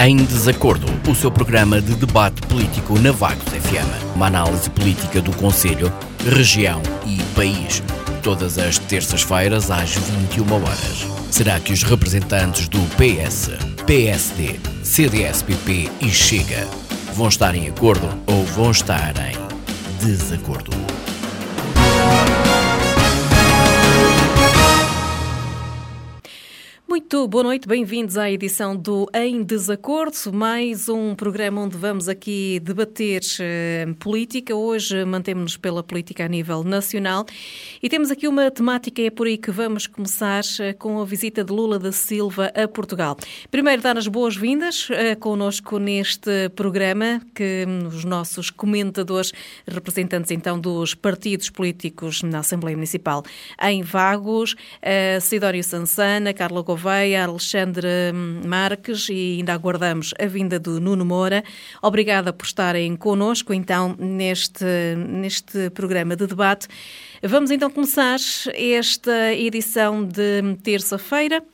Em Desacordo, o seu programa de debate político na Vagos FM. Uma análise política do Conselho, região e país. Todas as terças-feiras às 21 horas. Será que os representantes do PS, PSD, CDS-PP e Chega vão estar em acordo ou vão estar em desacordo? Muito boa noite, bem-vindos à edição do Em Desacordo, mais um programa onde vamos aqui debater uh, política. Hoje mantemos-nos pela política a nível nacional e temos aqui uma temática, é por aí que vamos começar uh, com a visita de Lula da Silva a Portugal. Primeiro, dar as boas-vindas uh, connosco neste programa, que um, os nossos comentadores, representantes então dos partidos políticos na Assembleia Municipal em Vagos, uh, Sidório Sansana, Carla Gouveia, Gouveia, Alexandre Marques e ainda aguardamos a vinda do Nuno Moura. Obrigada por estarem connosco então neste, neste programa de debate. Vamos então começar esta edição de terça-feira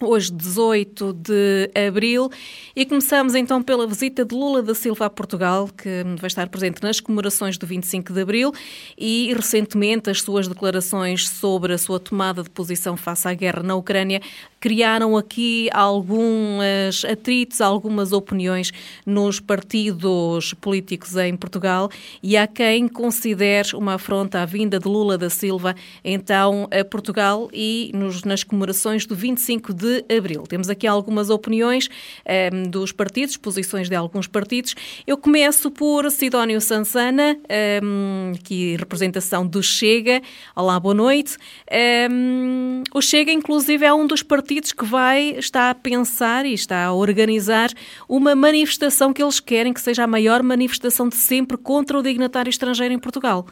hoje 18 de abril, e começamos então pela visita de Lula da Silva a Portugal, que vai estar presente nas comemorações do 25 de abril e recentemente as suas declarações sobre a sua tomada de posição face à guerra na Ucrânia criaram aqui alguns atritos, algumas opiniões nos partidos políticos em Portugal e há quem considere uma afronta à vinda de Lula da Silva então a Portugal e nos, nas comemorações do 25 de abril. Temos aqui algumas opiniões um, ehm, dos partidos, posições de alguns partidos. Eu começo por Sidónio Sansana, um, ehm, aqui representação do Chega. Olá, boa noite. Um, ehm, o Chega, inclusive, é um dos partidos que vai, está a pensar e está a organizar uma manifestação que eles querem que seja a maior manifestação de sempre contra o dignatário estrangeiro em Portugal.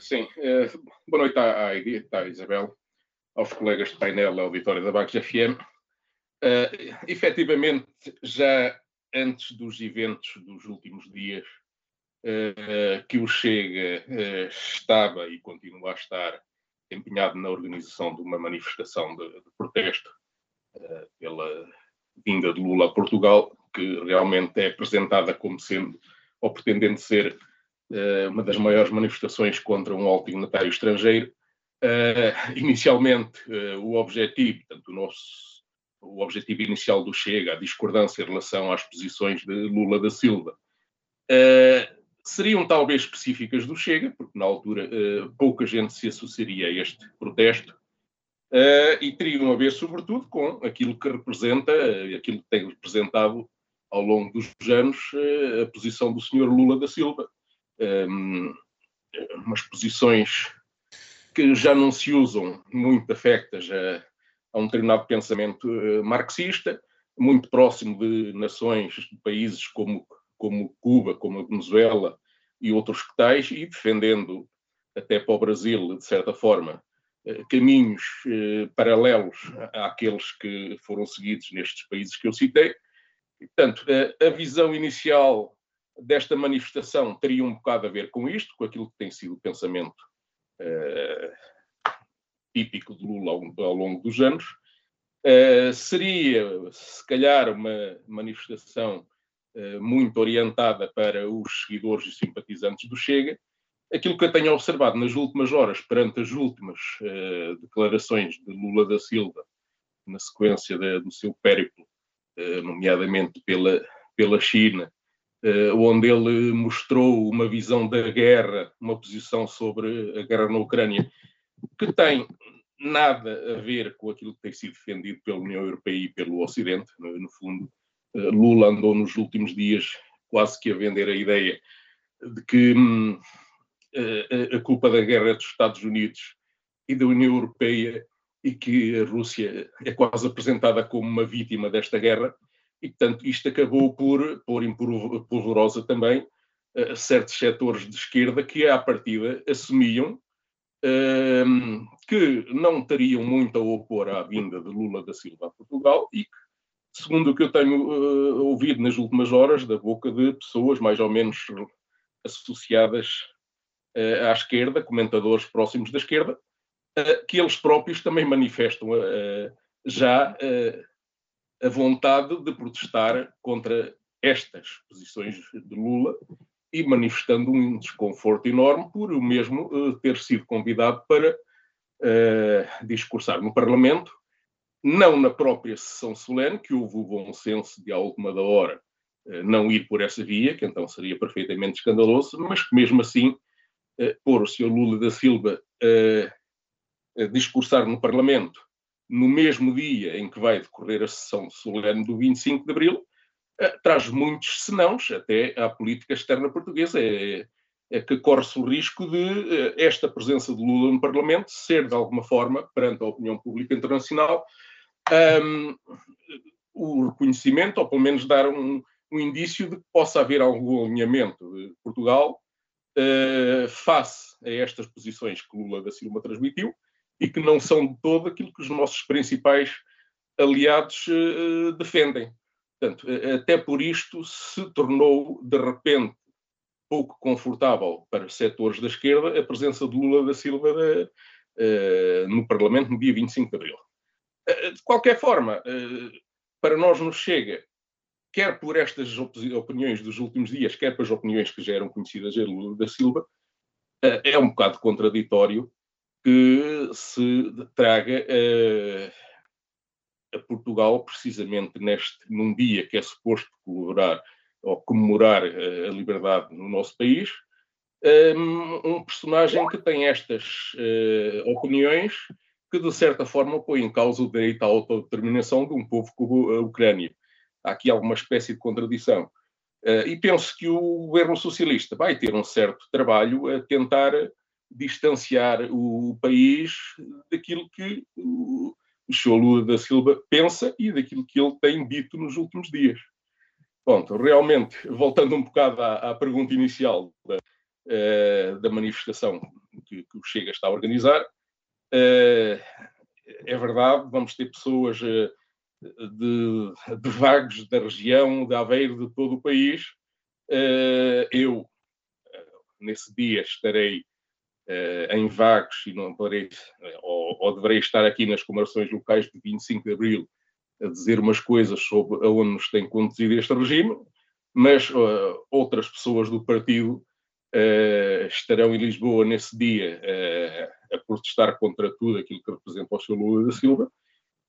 Sim. Eh, boa noite à, à Isabel, aos colegas de painel, ao Vitória da Bagos FM. Uh, efetivamente, já antes dos eventos dos últimos dias, uh, que o Chega uh, estava e continua a estar empenhado na organização de uma manifestação de, de protesto uh, pela vinda de Lula a Portugal, que realmente é apresentada como sendo, ou pretendendo ser, uma das maiores manifestações contra um alto dignatário estrangeiro. Uh, inicialmente, o objetivo, portanto, o nosso o objetivo inicial do Chega, a discordância em relação às posições de Lula da Silva, uh, seriam talvez específicas do Chega, porque na altura uh, pouca gente se associaria a este protesto, uh, e teriam a ver, sobretudo, com aquilo que representa, uh, aquilo que tem representado ao longo dos anos a posição do Sr. Lula da Silva. Um, umas posições que já não se usam muito afectas a, a um determinado pensamento marxista, muito próximo de nações, de países como como Cuba, como a Venezuela e outros que tais, e defendendo até para o Brasil, de certa forma, eh, caminhos eh, paralelos àqueles que foram seguidos nestes países que eu citei. Portanto, a, visão inicial desta manifestação teria um bocado a ver com isto, com aquilo que tem sido o pensamento típico de Lula ao, ao longo dos anos. Uh, seria, se calhar, uma manifestação eh, muito orientada para os seguidores e simpatizantes do Chega. Aquilo que eu tenho observado nas últimas horas, perante as últimas uh, declarações de Lula da Silva, na sequência de, do seu périplo, uh, nomeadamente pela, pela China, onde ele mostrou uma visão da guerra, uma posição sobre a guerra na Ucrânia, que tem nada a ver com aquilo que tem sido defendido pela União Europeia e pelo Ocidente, no, fundo, eh, Lula andou nos últimos dias quase que a vender a ideia de que hum, a, a, culpa da guerra é dos Estados Unidos e da União Europeia e que a Rússia é quase apresentada como uma vítima desta guerra e, portanto, isto acabou por pôr em polvorosa também uh, certos setores de esquerda que, à partida, assumiam uh, que não teriam muito a opor à vinda de Lula da Silva a Portugal e que segundo o que eu tenho uh, ouvido nas últimas horas, da boca de pessoas mais ou menos associadas uh, à esquerda, comentadores próximos da esquerda, uh, que eles próprios também manifestam já a vontade de protestar contra estas posições de Lula e manifestando um desconforto enorme por o mesmo uh, ter sido convidado para uh, discursar no Parlamento, não na própria sessão solene, que houve o bom senso de, à última da hora, uh, não ir por essa via, que então seria perfeitamente escandaloso, mas que mesmo assim pôr o Sr. Lula da Silva a discursar no Parlamento no mesmo dia em que vai decorrer a sessão solene do 25 de Abril, eh, traz muitos senãos até à política externa portuguesa. É, é que corre-se o risco de eh, esta presença de Lula no Parlamento ser, de alguma forma, perante a opinião pública internacional, um, o reconhecimento, ou pelo menos dar um, um, indício de que possa haver algum alinhamento de Portugal uh, face a estas posições que Lula da Silva transmitiu e que não são de todo aquilo que os nossos principais aliados uh, defendem. Portanto, até por isto se tornou, de repente, pouco confortável para setores da esquerda a presença de Lula da Silva de, uh, no Parlamento no dia 25 de Abril. Uh, de qualquer forma, para nós nos chega, quer por estas opiniões dos últimos dias, quer pelas opiniões que já eram conhecidas de Lula da Silva, é um bocado contraditório que se traga a Portugal, precisamente neste, num dia que é suposto colaborar ou comemorar eh, a liberdade no nosso país, ehm, um personagem que tem estas uh, opiniões que, de certa forma, põe em causa o direito à autodeterminação de um povo como a Ucrânia. Há aqui alguma espécie de contradição. Uh, e penso que o governo socialista vai ter um certo trabalho a tentar distanciar o país daquilo que o, Sr. Lula da Silva pensa e daquilo que ele tem dito nos últimos dias. Pronto, realmente, voltando um bocado à, à pergunta inicial da, uh, da manifestação que, que, o Chega está a organizar, uh, é verdade, vamos ter pessoas uh, de, de vagos da região, de Aveiro, de todo o país. eu, nesse dia, estarei em vagos e não poderei, ou, ou, deverei estar aqui nas comemorações locais de 25 de Abril a dizer umas coisas sobre aonde nos tem conduzido este regime, mas uh, outras pessoas do partido uh, estarão em Lisboa nesse dia a protestar contra tudo aquilo que representa o Sr. Lula da Silva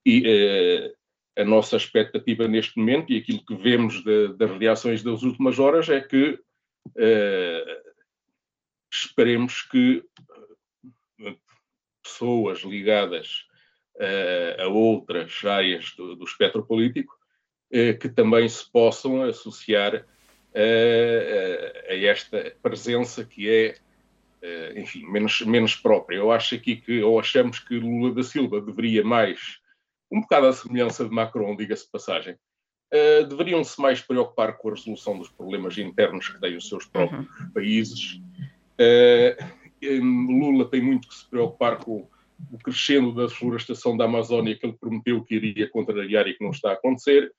e a nossa expectativa neste momento e aquilo que vemos das reações das últimas horas é que uh, esperemos que eh, pessoas ligadas uh, a outras áreas do, do espectro político uh, que também se possam associar uh, a esta presença que é, enfim, menos, menos própria. Eu acho aqui que, ou achamos que Lula da Silva deveria mais, um bocado à semelhança de Macron, diga-se de passagem, deveriam-se mais preocupar com a resolução dos problemas internos que têm os seus próprios uhum. países Lula tem muito que se preocupar com o crescendo da florestação da Amazónia que ele prometeu que iria contrariar e que não está a acontecer,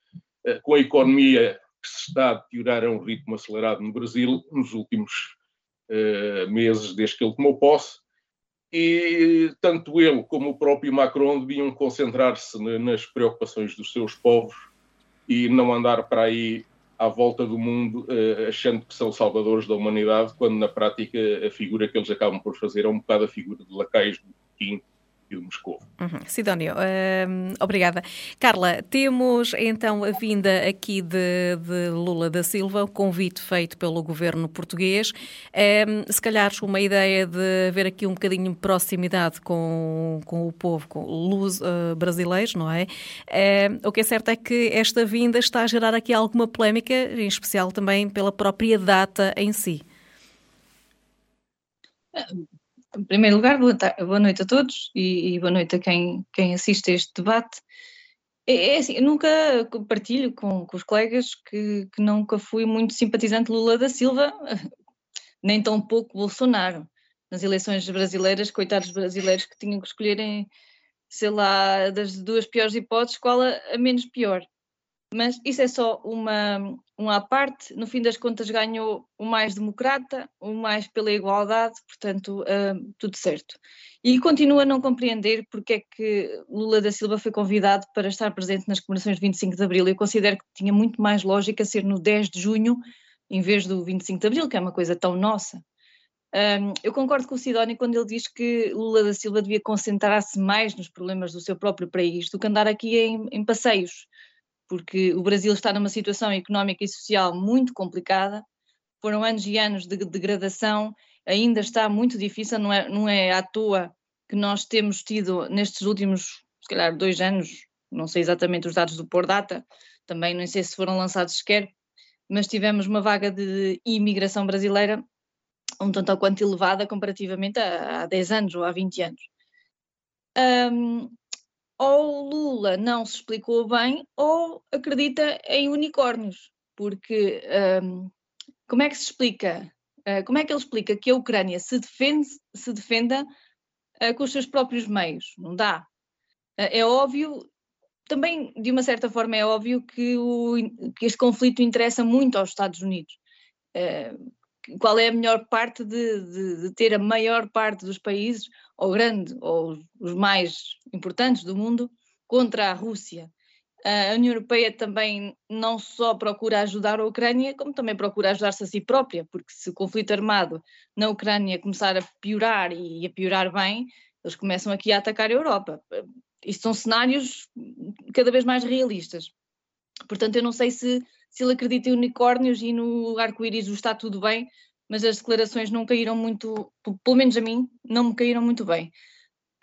uh, com a economia que se está a deteriorar a um ritmo acelerado no Brasil nos últimos uh, meses desde que ele tomou posse. E tanto ele como o próprio Macron deviam concentrar-se nas preocupações dos seus povos e não andar para aí à volta do mundo, uh, achando que são salvadores da humanidade, quando na prática a figura que eles acabam por fazer é um bocado a figura de lacaios do Pequim e de Moscou. Uhum. Sidónio, uh, obrigada. Carla, temos então a vinda aqui de, de, Lula da Silva, o convite feito pelo governo português. Uh, se calhar uma ideia de haver aqui um bocadinho de proximidade com, com o povo, com os uh, brasileiros, não é? o que é certo é que esta vinda está a gerar aqui alguma polémica, em especial também pela própria data em si. Em primeiro lugar, boa, noite a todos e, e, boa noite a quem, quem assiste a este debate. É, é assim, eu nunca partilho com, com os colegas que, que, nunca fui muito simpatizante Lula da Silva, nem tão pouco Bolsonaro. Nas eleições brasileiras, coitados brasileiros que tinham que escolherem, sei lá, das duas piores hipóteses, qual a, a menos pior. Mas isso é só uma, uma à parte. No fim das contas, ganhou o mais democrata, o mais pela igualdade, portanto, uh, tudo certo. E continua a não compreender porque é que Lula da Silva foi convidado para estar presente nas comemorações de 25 de Abril. Eu considero que tinha muito mais lógica ser no 10 de junho, em vez do 25 de Abril, que é uma coisa tão nossa. Um, eu concordo com o Sidónio quando ele diz que Lula da Silva devia concentrar-se mais nos problemas do seu próprio país do que andar aqui em, em passeios porque o Brasil está numa situação económica e social muito complicada, foram anos e anos de degradação, ainda está muito difícil, não é, não é à toa que nós temos tido nestes últimos, se calhar, dois anos, não sei exatamente os dados do Por Data, também não sei se foram lançados sequer, mas tivemos uma vaga de imigração brasileira um tanto ou quanto elevada comparativamente a, há 10 anos ou há 20 anos. Um, ou Lula não se explicou bem ou acredita em unicórnios, porque um, como é que se explica? Uh, como é que ele explica que a Ucrânia se, defende, se defenda uh, com os seus próprios meios? Não dá. Uh, é óbvio, também de uma certa forma é óbvio que, o, que este conflito interessa muito aos Estados Unidos. Qual é a melhor parte de, de, de ter a maior parte dos países ou grande, ou os mais importantes do mundo, contra a Rússia. A União Europeia também não só procura ajudar a Ucrânia, como também procura ajudar-se a si própria, porque se o conflito armado na Ucrânia começar a piorar e a piorar bem, eles começam aqui a atacar a Europa. Isto são cenários cada vez mais realistas. Portanto, eu não sei se, se ele acredita em unicórnios e no arco-íris está tudo bem, mas as declarações não caíram muito, pelo menos a mim, não me caíram muito bem.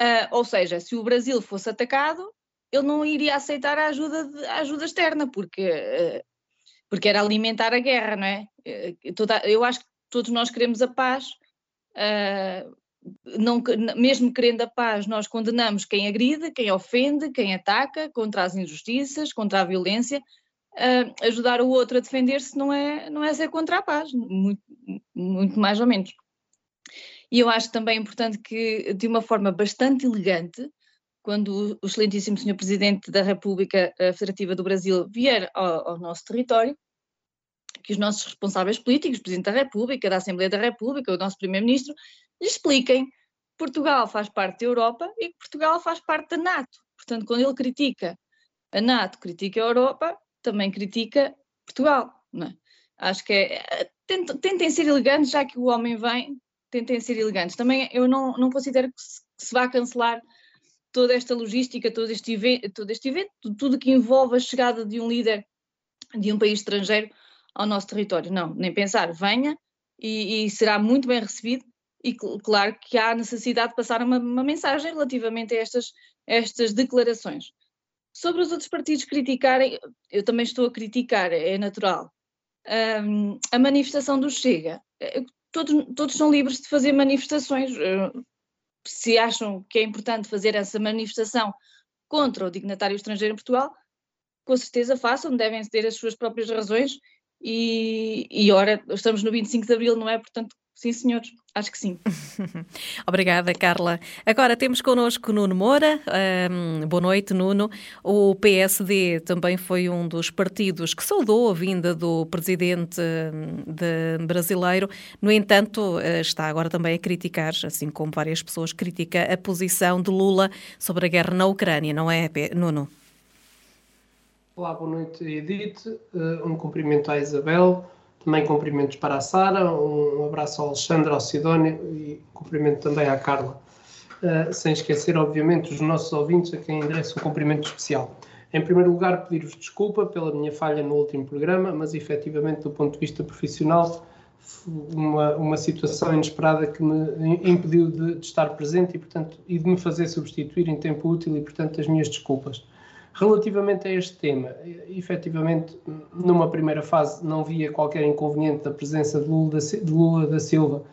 Uh, ou seja, se o Brasil fosse atacado, ele não iria aceitar a ajuda, de, a ajuda externa, porque, uh, porque era alimentar a guerra, não é? Uh, toda, eu acho que todos nós queremos a paz, não, mesmo querendo a paz, nós condenamos quem agride, quem ofende, quem ataca, contra as injustiças, contra a violência, uh, ajudar o outro a defender-se não é, não é ser contra a paz, muito, muito mais ou menos. E eu acho também importante que, de uma forma bastante elegante, quando o excelentíssimo Sr. Presidente da República Federativa do Brasil vier ao, ao, nosso território, que os nossos responsáveis políticos, o Presidente da República, da Assembleia da República, o nosso Primeiro-Ministro, lhe expliquem que Portugal faz parte da Europa e que Portugal faz parte da NATO. Portanto, quando ele critica a NATO, critica a Europa, também critica Portugal. É? Acho que é. Tentem ser elegantes, já que o homem vem, tentem ser elegantes. Também eu não, não considero que se, que se vá cancelar toda esta logística, todo este, evento, todo este evento, tudo que envolve a chegada de um líder de um país estrangeiro ao nosso território. Não, nem pensar, venha e, e será muito bem recebido e claro que há necessidade de passar uma, uma mensagem relativamente a estas, estas declarações. Sobre os outros partidos criticarem, eu também estou a criticar, é natural. Um, a manifestação do Chega, eh, todos, todos são livres de fazer manifestações. Eh, se acham que é importante fazer essa manifestação contra o dignatário estrangeiro em Portugal, com certeza façam, devem ter as suas próprias razões. E, e ora, estamos no 25 de Abril, não é? Portanto, Sim, senhores, acho que sim. Obrigada, Carla. Agora temos connosco Nuno Moura. Um, boa noite, Nuno. O PSD também foi um dos partidos que saudou a vinda do presidente hum, de brasileiro. No entanto, eh, está agora também a criticar, assim como várias pessoas, critica a posição de Lula sobre a guerra na Ucrânia, não é, Nuno? Olá, boa noite, Edith. Eh, um cumprimento à Isabel também cumprimentos para a Sara, um abraço ao Alexandre, ao Sidónio e cumprimento também à Carla. Uh, sem esquecer, obviamente, os nossos ouvintes a quem endereço um cumprimento especial. Em primeiro lugar, pedir-vos desculpa pela minha falha no último programa, mas efetivamente, do ponto de vista profissional, uma, uma situação inesperada que me impediu de, de estar presente e, portanto, e de me fazer substituir em tempo útil e, portanto, as minhas desculpas. Relativamente a este tema, efetivamente, numa primeira fase não via qualquer inconveniente da presença de Lula da, Silva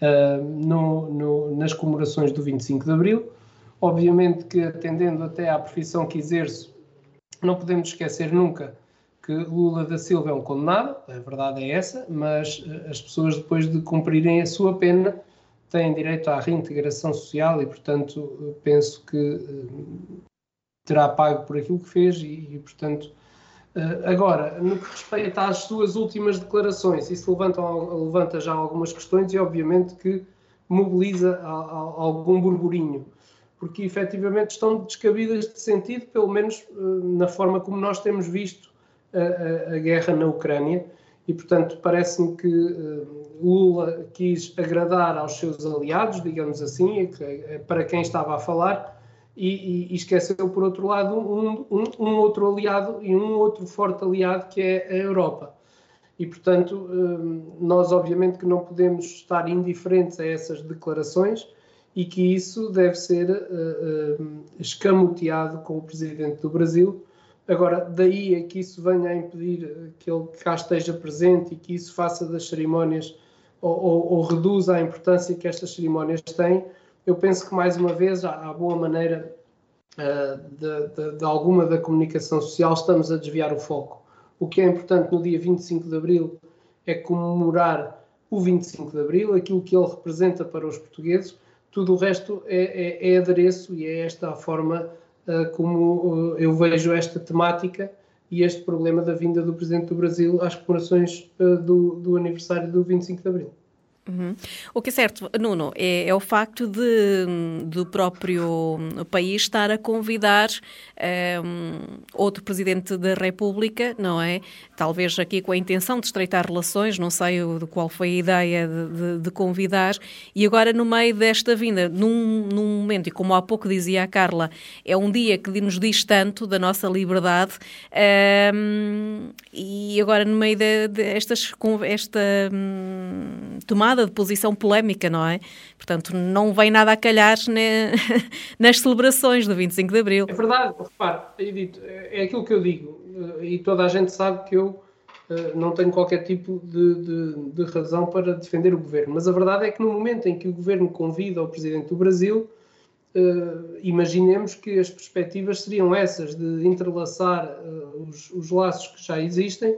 uh, no, no, nas comemorações do 25 de Abril. Obviamente que, atendendo até à profissão que exerço, não podemos esquecer nunca que Lula da Silva é um condenado, a verdade é essa, mas uh, as pessoas, depois de cumprirem a sua pena, têm direito à reintegração social e, portanto, penso que uh, terá pago por aquilo que fez e, e portanto, agora, no que respeita às suas últimas declarações, isso levanta, levanta já algumas questões e, obviamente, que mobiliza a, a, algum burburinho, porque efetivamente estão descabidas de sentido, pelo menos na forma como nós temos visto a, a guerra na Ucrânia. E, portanto, parece-me que Lula quis agradar aos seus aliados, digamos assim, para quem estava a falar, e, e, esqueceu, por outro lado, um, um, um, outro aliado e um outro forte aliado que é a Europa. E, portanto, uh, nós obviamente que não podemos estar indiferentes a essas declarações e que isso deve ser uh, escamoteado com o Presidente do Brasil, Agora, daí a que isso venha a impedir que ele cá esteja presente e que isso faça das cerimónias ou, ou, ou reduza a importância que estas cerimónias têm, eu penso que, mais uma vez, à, boa maneira uh, de, de, de, alguma da comunicação social, estamos a desviar o foco. O que é importante no dia 25 de abril é comemorar o 25 de abril, aquilo que ele representa para os portugueses, tudo o resto é, é, é adereço e é esta a forma eh, como eh, eu vejo esta temática e este problema da vinda do Presidente do Brasil às comemorações do, do aniversário do 25 de Abril. Uhum. O que é certo, Nuno, é, é o facto de do próprio país estar a convidar um, outro presidente da República, não é? Talvez aqui com a intenção de estreitar relações, não sei de qual foi a ideia de, de, de, convidar, e agora no meio desta vinda, num, num, momento, e como há pouco dizia a Carla, é um dia que nos diz tanto da nossa liberdade, um, e agora no meio destas de esta um, tomada tomada de posição polémica, não é? Portanto, não vem nada a calhar ne... nas celebrações do 25 de Abril. É verdade, repare, Edito, é aquilo que eu digo, eh, e toda a gente sabe que eu eh, não tenho qualquer tipo de, de, de razão para defender o governo, mas a verdade é que no momento em que o governo convida o presidente do Brasil, Uh, imaginemos que as perspectivas seriam essas, de entrelaçar uh, os, os, laços que já existem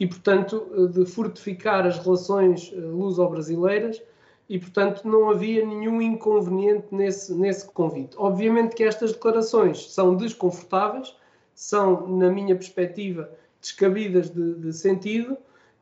e, portanto, eh, de fortificar as relações eh, luso-brasileiras e, portanto, não havia nenhum inconveniente nesse, nesse convite. Obviamente que estas declarações são desconfortáveis, são, na minha perspectiva, descabidas de, de sentido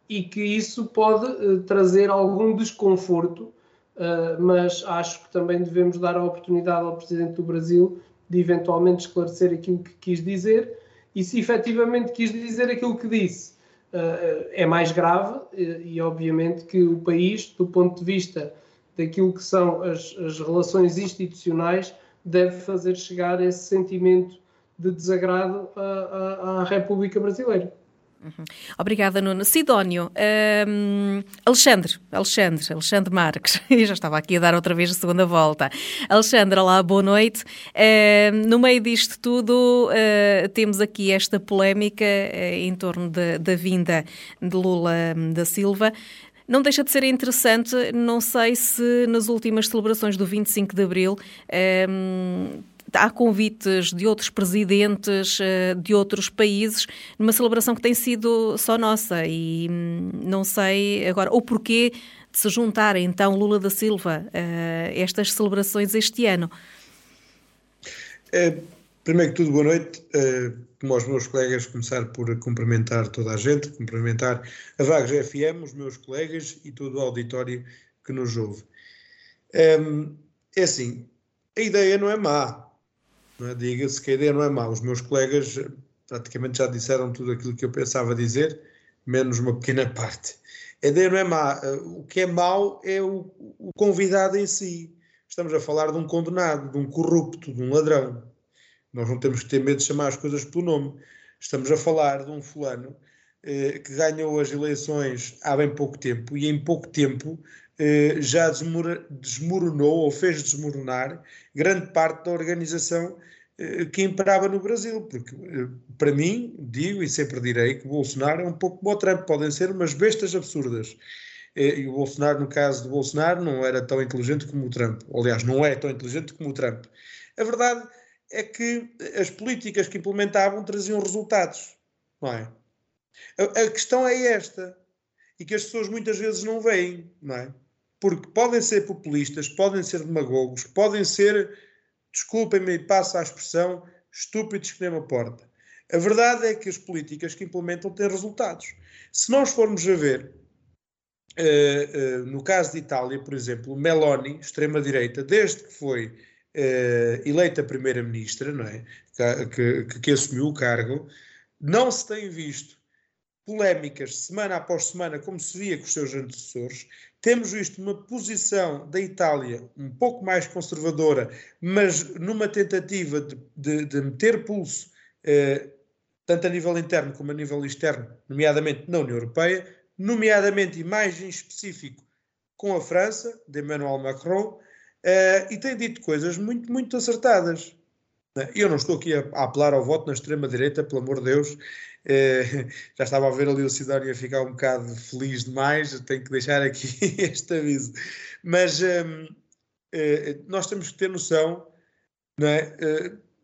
e que isso pode uh, trazer algum desconforto, uh, mas acho que também devemos dar a oportunidade ao Presidente do Brasil de eventualmente esclarecer aquilo que quis dizer e se efetivamente quis dizer aquilo que disse é mais grave e, obviamente, que o país, do ponto de vista daquilo que são as, as relações institucionais, deve fazer chegar esse sentimento de desagrado à, à, à República Brasileira. Uhum. Obrigada, Nuno. Sidónio, um, Alexandre, Alexandre, Alexandre Marques, eu já estava aqui a dar outra vez a segunda volta. Alexandre, olá, boa noite. Uh, no meio disto tudo, uh, temos aqui esta polémica uh, em torno da vinda de Lula hum, da Silva. Não deixa de ser interessante, não sei se nas últimas celebrações do 25 de Abril hum, há convites de outros presidentes eh, de outros países numa celebração que tem sido só nossa e hum, não sei agora o porquê de se juntar então Lula da Silva a estas celebrações este ano. É, primeiro que tudo, boa noite. É, como aos meus colegas, começar por cumprimentar toda a gente, cumprimentar a Vagos FM, os meus colegas e todo o auditório que nos ouve. É, é assim, a ideia não é má, é? Diga-se que a ideia não é má. Os meus colegas praticamente já disseram tudo aquilo que eu pensava dizer, menos uma pequena parte. A ideia não é má. O que é mau é o, o convidado em si. Estamos a falar de um condenado, de um corrupto, de um ladrão. Nós não temos que ter medo de chamar as coisas pelo nome. Estamos a falar de um fulano eh, que ganhou as eleições há bem pouco tempo e em pouco tempo eh, já desmoronou ou fez desmoronar grande parte da organização eh, que imperava no Brasil, porque eh, para mim, digo e sempre direi que o Bolsonaro é um pouco como o Trump, podem ser umas bestas absurdas. E o Bolsonaro, no caso do Bolsonaro, não era tão inteligente como o Trump. Aliás, não é tão inteligente como o Trump. A verdade é que as políticas que implementavam traziam resultados, não é? A questão é esta, e que as pessoas muitas vezes não veem, não é? Porque podem ser populistas, podem ser demagogos, podem ser, desculpem-me e passo a expressão, estúpidos que nem uma porta. A verdade é que as políticas que implementam têm resultados. Se nós formos a ver, uh, uh, no caso de Itália, por exemplo, Meloni, extrema-direita, desde que foi uh, eleita primeira-ministra, não é? Que, que, que, assumiu o cargo, não se tem visto polémicas semana após semana, como se via com os seus antecessores. Temos visto uma posição da Itália um pouco mais conservadora, mas numa tentativa de, de, de meter pulso tanto a nível interno como a nível externo, nomeadamente na União Europeia, nomeadamente e mais em específico com a França, de Emmanuel Macron, uh, e tem dito coisas muito, muito acertadas. Eu não estou aqui a, a apelar ao voto na extrema-direita, pelo amor de Deus. Uh, já estava a ver ali o Sidónio a ficar um bocado feliz demais, tenho que deixar aqui este aviso. Mas um, ehm, uh, eh, nós temos que ter noção não é,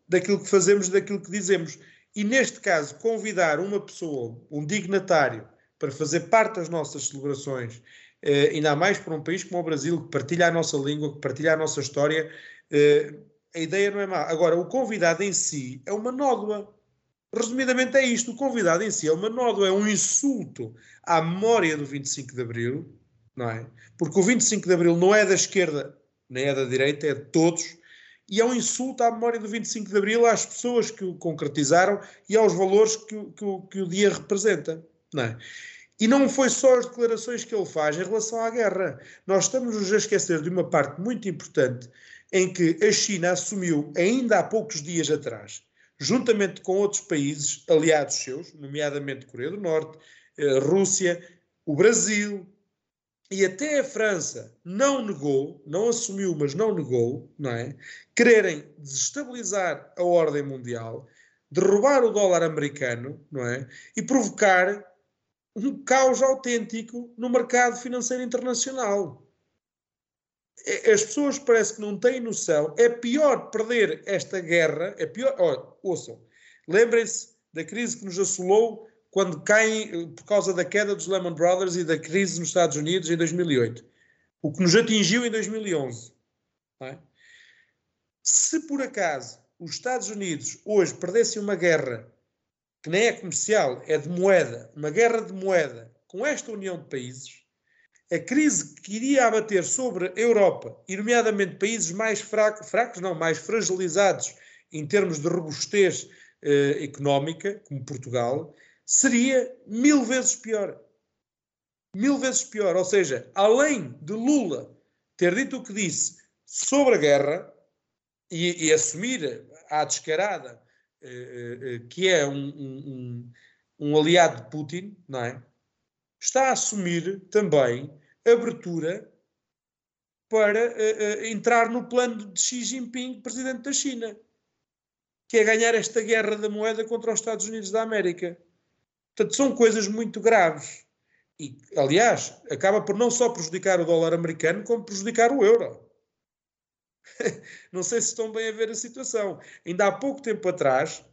daquilo que fazemos, daquilo que dizemos. E neste caso, convidar uma pessoa, um dignatário, para fazer parte das nossas celebrações, eh, ainda mais para um país como o Brasil, que partilha a nossa língua, que partilha a nossa história, eh, a ideia não é má. Agora, o convidado em si é uma nódoa. Resumidamente é isto: o convidado em si é uma nódoa, é um insulto à memória do 25 de Abril, não é? Porque o 25 de Abril não é da esquerda nem é da direita, é de todos e é um insulto à memória do 25 de Abril, às pessoas que o concretizaram e aos valores que, que, que o dia representa. Não é? E não foi só as declarações que ele faz em relação à guerra. Nós estamos a esquecer de uma parte muito importante em que a China assumiu, ainda há poucos dias atrás, juntamente com outros países aliados seus, nomeadamente Coreia do Norte, eh, Rússia, o Brasil, e até a França não negou, não assumiu, mas não negou, não é? Quererem desestabilizar a ordem mundial, derrubar o dólar americano, não é? E provocar um caos autêntico no mercado financeiro internacional. As pessoas parece que não têm noção. É pior perder esta guerra, é pior. Oh, ouçam, lembrem-se da crise que nos assolou quando caem eh, por causa da queda dos Lehman Brothers e da crise nos Estados Unidos em 2008. O que nos atingiu em 2011. É? Se por acaso os Estados Unidos hoje perdessem uma guerra que nem é comercial, é de moeda, uma guerra de moeda com esta união de países, a crise que iria abater sobre a Europa, e nomeadamente países mais fracos, fracos não, mais fragilizados em termos de robustez eh, económica, como Portugal, seria mil vezes pior. Mil vezes pior. Ou seja, além de Lula ter dito o que disse sobre a guerra e, e assumir à descarada eh, eh, eh que é um, um, um, aliado de Putin, não é? Está a assumir também abertura para uh, uh, entrar no plano de Xi Jinping, presidente da China, que é ganhar esta guerra da moeda contra os Estados Unidos da América. Portanto, são coisas muito graves. E, aliás, acaba por não só prejudicar o dólar americano, como prejudicar o euro. não sei se estão bem a ver a situação. Ainda há pouco tempo atrás,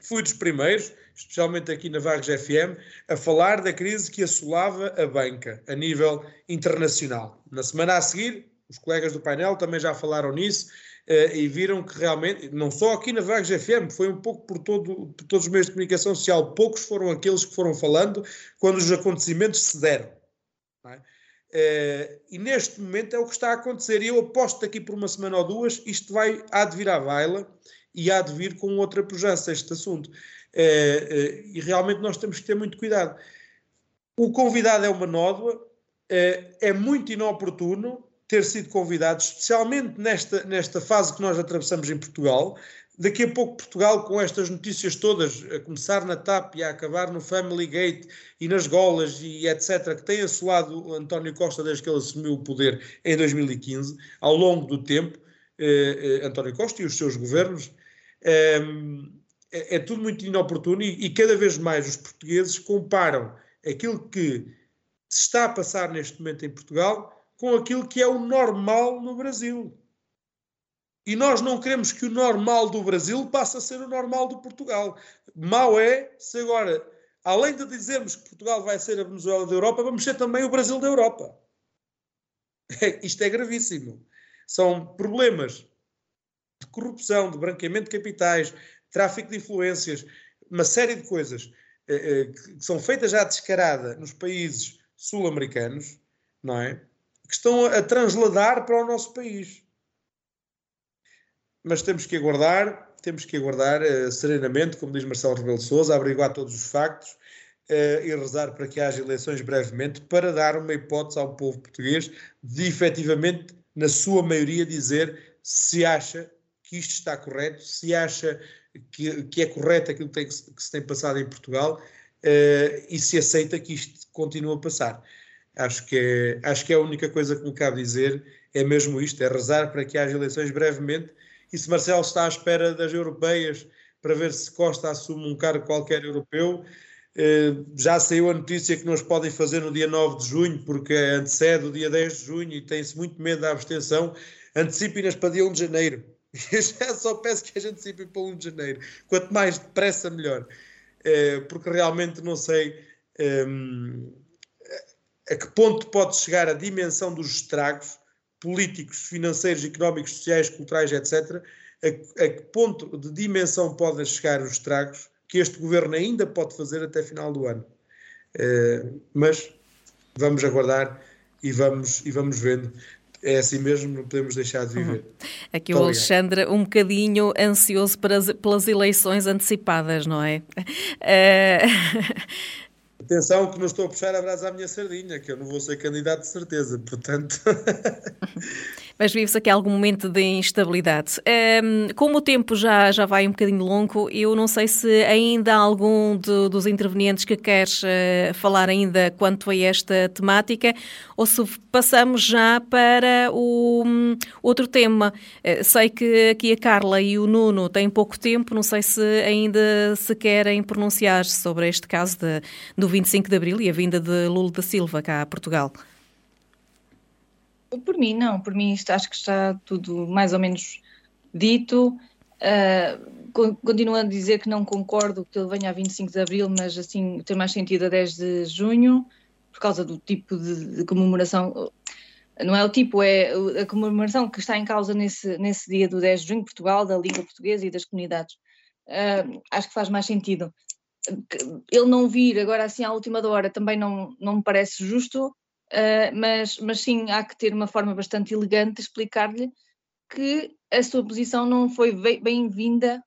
fui dos primeiros, especialmente aqui na Vagos FM, a falar da crise que assolava a banca a nível internacional. Na semana a seguir, os colegas do painel também já falaram nisso uh, e viram que realmente, não só aqui na Vagos FM, foi um pouco por, todo, por todos os meios de comunicação social, poucos foram aqueles que foram falando quando os acontecimentos se deram. Uh, e neste momento é o que está a acontecer. E eu aposto daqui por uma semana ou duas, isto vai, há de vir à baila e há de vir com outra pujança este assunto. Uh, e realmente nós temos que ter muito cuidado. O convidado é uma nódoa, é muito inoportuno, ter sido convidado, especialmente nesta, nesta fase que nós atravessamos em Portugal. Daqui a pouco, Portugal, com estas notícias todas, a começar na TAP e a acabar no Family Gate e nas golas e etc., que tem assolado António Costa desde que ele assumiu o poder em 2015, ao longo do tempo, eh, eh, António Costa e os seus governos, eh, é, é, tudo muito inoportuno e, e cada vez mais os portugueses comparam aquilo que se está a passar neste momento em Portugal com aquilo que é o normal no Brasil. E nós não queremos que o normal do Brasil passe a ser o normal do Portugal. Mal é se agora, além de dizermos que Portugal vai ser a Venezuela da Europa, vamos ser também o Brasil da Europa. Isto é gravíssimo. São problemas de corrupção, de branqueamento de capitais, tráfico de influências, uma série de coisas eh, que são feitas já descarada nos países sul-americanos, não é? Que estão a transladar para o nosso país. Mas temos que aguardar, temos que aguardar uh, serenamente, como diz Marcelo Rebelo de Sousa, averiguar todos os factos e rezar para que haja eleições brevemente para dar uma hipótese ao povo português de efetivamente, na sua maioria, dizer se acha que isto está correto, se acha que, que é correto aquilo que, tem, que, se tem passado em Portugal uh, e se aceita que isto continue a passar. Acho que, é, acho que é a única coisa que me cabe dizer é mesmo isto, é rezar para que haja eleições brevemente e se Marcelo está à espera das europeias para ver se Costa assume um cargo qualquer europeu, eh, já saiu a notícia que não os podem fazer no dia 9 de junho, porque antecede o dia 10 de junho e tem-se muito medo da abstenção. Antecipem-nas para dia 1 de janeiro. Já só peço que a gente antecipem para 1 de janeiro. Quanto mais depressa, melhor. Eh, porque realmente não sei ehm, a que ponto pode chegar a dimensão dos estragos políticos, financeiros, económicos, sociais, culturais, etc., a, que ponto de dimensão podem chegar os estragos que este governo ainda pode fazer até final do ano. Uh, mas vamos aguardar e vamos, e vamos vendo. É assim mesmo, não podemos deixar de viver. Uhum. Aqui Muito o Alexandre, obrigado. um bocadinho ansioso pelas eleições antecipadas, não é? Uh... Atenção que não estou a puxar a brasa à minha sardinha, que eu não vou ser candidato de certeza, portanto... Mas vive-se aqui algum momento de instabilidade. Um, como o tempo já, já vai um bocadinho longo, eu não sei se ainda há algum de, dos intervenientes que queres uh, falar ainda quanto a esta temática, ou se passamos já para o um, outro tema. Uh, sei que aqui a Carla e o Nuno têm pouco tempo, não sei se ainda se querem pronunciar sobre este caso de, do 25 de Abril e a vinda de Lula da Silva cá a Portugal. Por mim, não. Por mim, isto, acho que está tudo mais ou menos dito. Uh, continuo a dizer que não concordo que ele venha a 25 de Abril, mas assim tem mais sentido a 10 de junho, por causa do tipo de, de comemoração. Não é o tipo, é a comemoração que está em causa nesse, nesse dia do 10 de junho, Portugal, da língua portuguesa e das comunidades. Uh, acho que faz mais sentido. Ele não vir agora assim à última hora também não, não me parece justo, Uh, mas, mas sim, há que ter uma forma bastante elegante de explicar-lhe que a sua posição não foi bem-vinda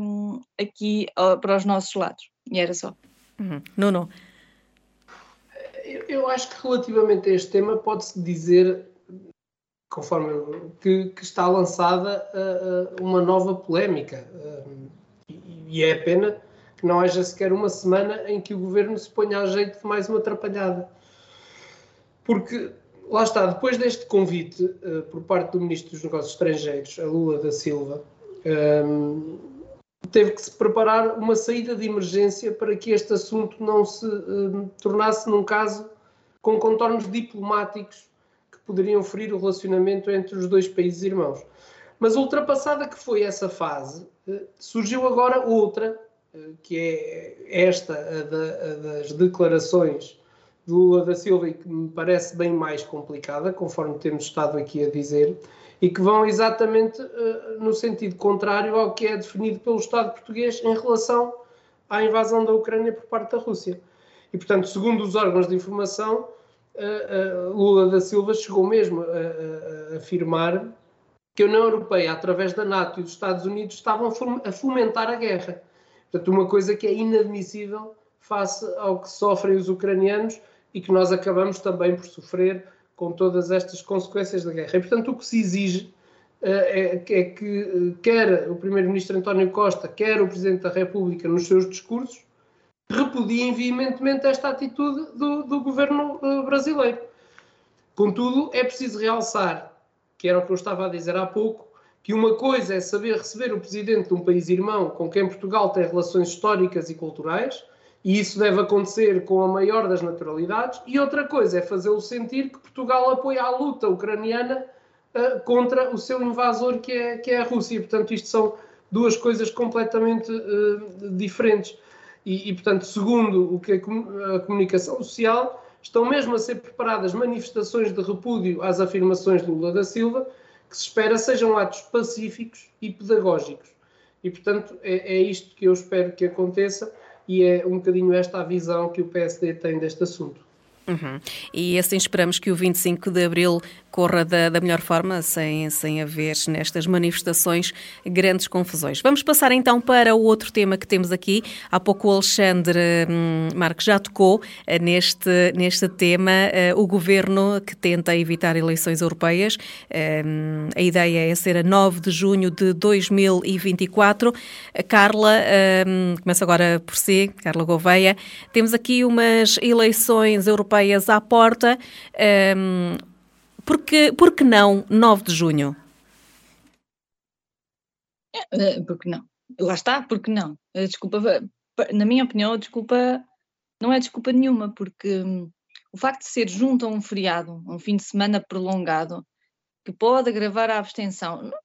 um, aqui uh, para os nossos lados. E era só. Uhum. Não. Eu, eu acho que relativamente a este tema pode-se dizer, conforme que, que está lançada uh, uma nova polémica. e, e é pena que não haja sequer uma semana em que o governo se ponha a jeito de mais uma atrapalhada porque lá está, depois deste convite uh, por parte do Ministro dos Negócios Estrangeiros, a Lula da Silva, um, ehm, teve que se preparar uma saída de emergência para que este assunto não se uh, tornasse num caso com contornos diplomáticos que poderiam ferir o relacionamento entre os dois países irmãos. Mas ultrapassada que foi essa fase, uh, surgiu agora outra, que é esta a da, a das declarações de Lula da Silva e que me parece bem mais complicada, conforme temos estado aqui a dizer, e que vão exatamente uh, no sentido contrário ao que é definido pelo Estado português em relação à invasão da Ucrânia por parte da Rússia. E, portanto, segundo os órgãos de informação, uh, uh, Lula da Silva chegou mesmo a, a, afirmar que a União Europeia, através da NATO e dos Estados Unidos, estavam a fomentar a guerra. Portanto, uma coisa que é inadmissível face ao que sofrem os ucranianos e que nós acabamos também por sofrer com todas estas consequências da guerra. E, portanto, o que se exige uh, é, é, que uh, quer o Primeiro-Ministro António Costa, quer o Presidente da República, nos seus discursos, repudiem veementemente esta atitude do, do governo uh, brasileiro. Contudo, é preciso realçar, que era o que eu estava a dizer há pouco, que uma coisa é saber receber o presidente de um país irmão com quem Portugal tem relações históricas e culturais, e isso deve acontecer com a maior das naturalidades. E outra coisa é fazê-lo sentir que Portugal apoia a luta ucraniana uh, contra o seu invasor, que é, que é a Rússia. Portanto, isto são duas coisas completamente uh, diferentes. E, e, portanto, segundo o que a, comunicação social, estão mesmo a ser preparadas manifestações de repúdio às afirmações de Lula da Silva, que se espera sejam atos pacíficos e pedagógicos. E, portanto, é, é isto que eu espero que aconteça e é um bocadinho esta a visão que o PSD tem deste assunto. Uhum. E assim esperamos que o 25 de Abril corra da, da, melhor forma, sem, sem haver nestas manifestações grandes confusões. Vamos passar então para o outro tema que temos aqui. Há pouco o Alexandre hum, Marques já tocou uh, neste, neste tema, uh, o governo que tenta evitar eleições europeias. Uh, a ideia é ser a 9 de junho de 2024. Carla, hum, começa agora por si, Carla Gouveia. Temos aqui umas eleições europeias europeias à porta. Um, porque, porque não 9 de junho? É, porque não? Lá está, porque não? Desculpa, na minha opinião, a desculpa não é desculpa nenhuma, porque hum, o facto de ser junto a um feriado, um fim de semana prolongado, que pode agravar a abstenção, eh,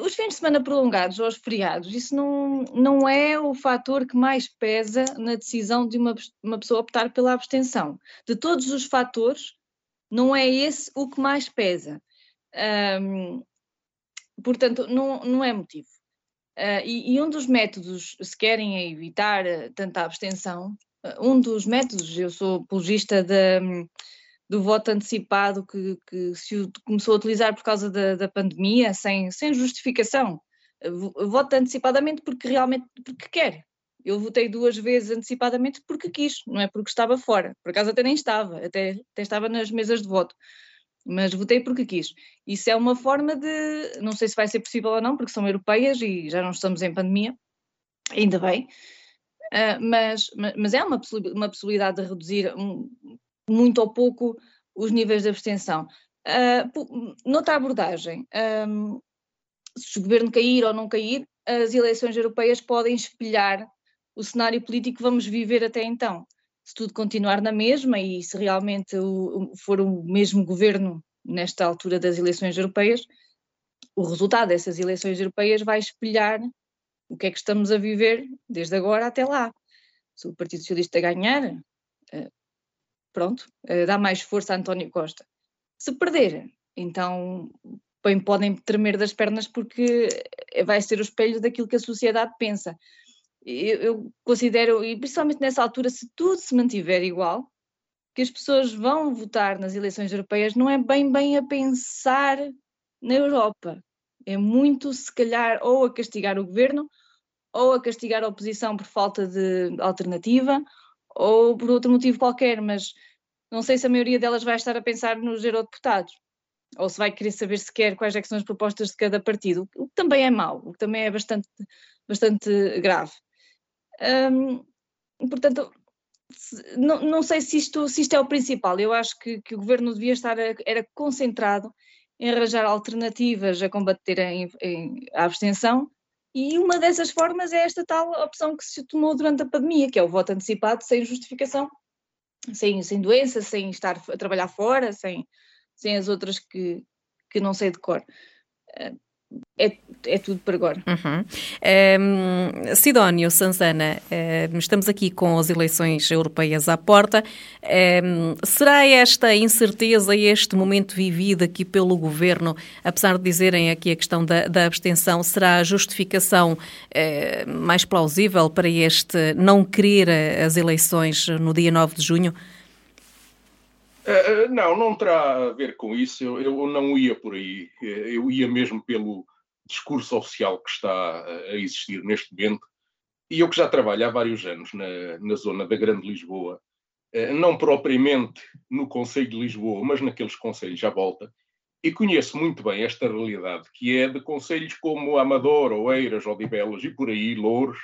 os fins de semana prolongados ou os feriados, isso não, não é o fator que mais pesa na decisão de uma, uma pessoa optar pela abstenção. De todos os fatores, não é esse o que mais pesa. Um, portanto, não, não é motivo. Uh, e, e, um dos métodos, se querem evitar eh, tanta abstenção, uh, um dos métodos, eu sou apologista da do voto antecipado que, que se começou a utilizar por causa da, da pandemia, sem, sem justificação. Voto antecipadamente porque realmente porque quer. Eu votei duas vezes antecipadamente porque quis, não é porque estava fora. Por acaso até nem estava, até, até estava nas mesas de voto. Mas votei porque quis. Isso é uma forma de. Não sei se vai ser possível ou não, porque são europeias e já não estamos em pandemia, ainda bem. Uh, mas, mas, é uma, uma possibilidade de reduzir um, muito ou pouco os níveis de abstenção. Uh, noutra abordagem, um, se o governo cair ou não cair, as eleições europeias podem espelhar o cenário político que vamos viver até então. Se tudo continuar na mesma e se realmente o, for o mesmo governo nesta altura das eleições europeias, o resultado dessas eleições europeias vai espelhar o que é que estamos a viver desde agora até lá. Se o Partido Socialista ganhar, ah, pronto, uh, dá mais força a António Costa. Se perder, então bem podem tremer das pernas porque vai ser o espelho daquilo que a sociedade pensa. Eu, eu considero, e principalmente nessa altura, se tudo se mantiver igual, que as pessoas vão votar nas eleições europeias não é bem bem a pensar na Europa. É muito, se calhar, ou a castigar o governo, ou a castigar a oposição por falta de alternativa, ou por outro motivo qualquer, mas não sei se a maioria delas vai estar a pensar nos eurodeputados, ou se vai querer saber sequer quais é são as propostas de cada partido, o que também é mau, o que também é bastante, bastante grave. Hum, portanto, não, não, sei se isto, se isto é o principal, eu acho que, que o governo devia estar, a, era concentrado em arranjar alternativas a combater em, a abstenção, e uma dessas formas é esta tal opção que se tomou durante a pandemia, que é o voto antecipado sem justificação sem, sem doença, sem estar a trabalhar fora, sem, sem as outras que, que não sei de cor. É, é tudo por agora. Uhum. Um, Sidónio Sanzana, um, estamos aqui com as eleições europeias à porta. Um, será esta incerteza este momento vivido aqui pelo governo, apesar de dizerem aqui a questão da, da abstenção, será a justificação mais plausível para este não querer as eleições no dia 9 de junho? Uh, não, não terá a ver com isso. Eu, eu, não ia por aí. Eu ia mesmo pelo discurso social que está a existir neste momento. E eu que já trabalho há vários anos na, na zona da Grande Lisboa, não propriamente no Conselho de Lisboa, mas naqueles conselhos à volta, e conheço muito bem esta realidade, que é de conselhos como Amador, Oeiras, Odivelas e por aí, Louros,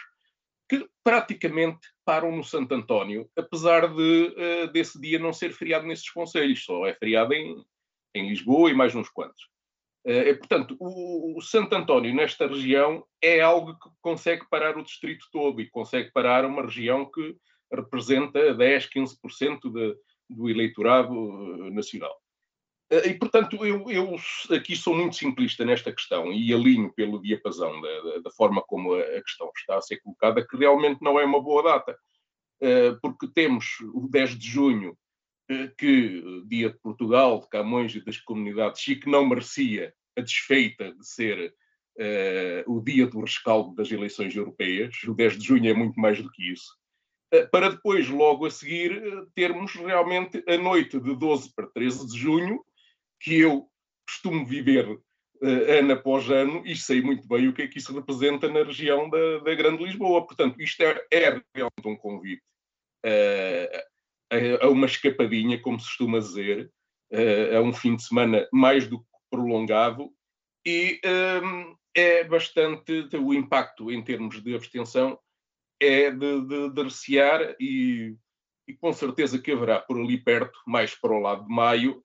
que praticamente param no Santo António, apesar de uh, desse dia não ser feriado nesses conselhos, só é feriado em, em Lisboa e mais uns quantos. Uh, portanto, o, o, Santo António nesta região é algo que consegue parar o distrito todo e consegue parar uma região que representa 10, 15% de, do eleitorado uh, nacional. Eh, e, portanto, eu, eu, aqui sou muito simplista nesta questão e alinho pelo diapasão da, da, forma como a questão está a ser colocada, que realmente não é uma boa data, eh, porque temos o 10 de junho, eh, que dia de Portugal, de Camões e das comunidades, e que não merecia a desfeita de ser o dia do rescaldo das eleições europeias, o 10 de junho é muito mais do que isso, para depois, logo a seguir, termos realmente a noite de 12 para 13 de junho, que eu costumo viver ano após ano e sei muito bem o que é que isso representa na região da, da Grande Lisboa. Portanto, isto é, é realmente um convite a, a, uma escapadinha, como se costuma dizer, a um fim de semana mais do que prolongado e um, é bastante o impacto em termos de abstenção é de, de, de recear e, e, com certeza que haverá por ali perto, mais para o lado de maio,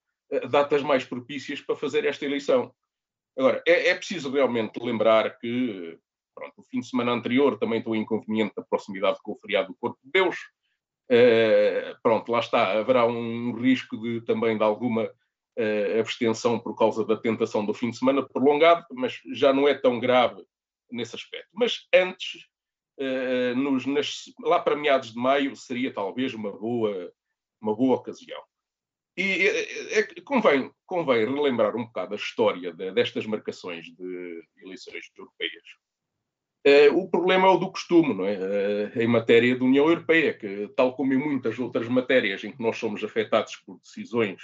datas mais propícias para fazer esta eleição. Agora, é, é preciso realmente lembrar que pronto, o fim de semana anterior também o inconveniente da proximidade com o feriado do Corpo de Deus. Uh, pronto, lá está, haverá um risco de também de alguma uh, abstenção por causa da tentação do fim de semana prolongado, mas já não é tão grave nesse aspecto. Mas antes, uh, nos, nas, lá para meados de maio, seria talvez uma boa, uma boa ocasião. E é, é, convém, convém relembrar um bocado a história de, destas marcações de eleições europeias. Uh, o problema é o do costume, não é? Uh, em matéria da União Europeia, que, tal como em muitas outras matérias em que nós somos afetados por decisões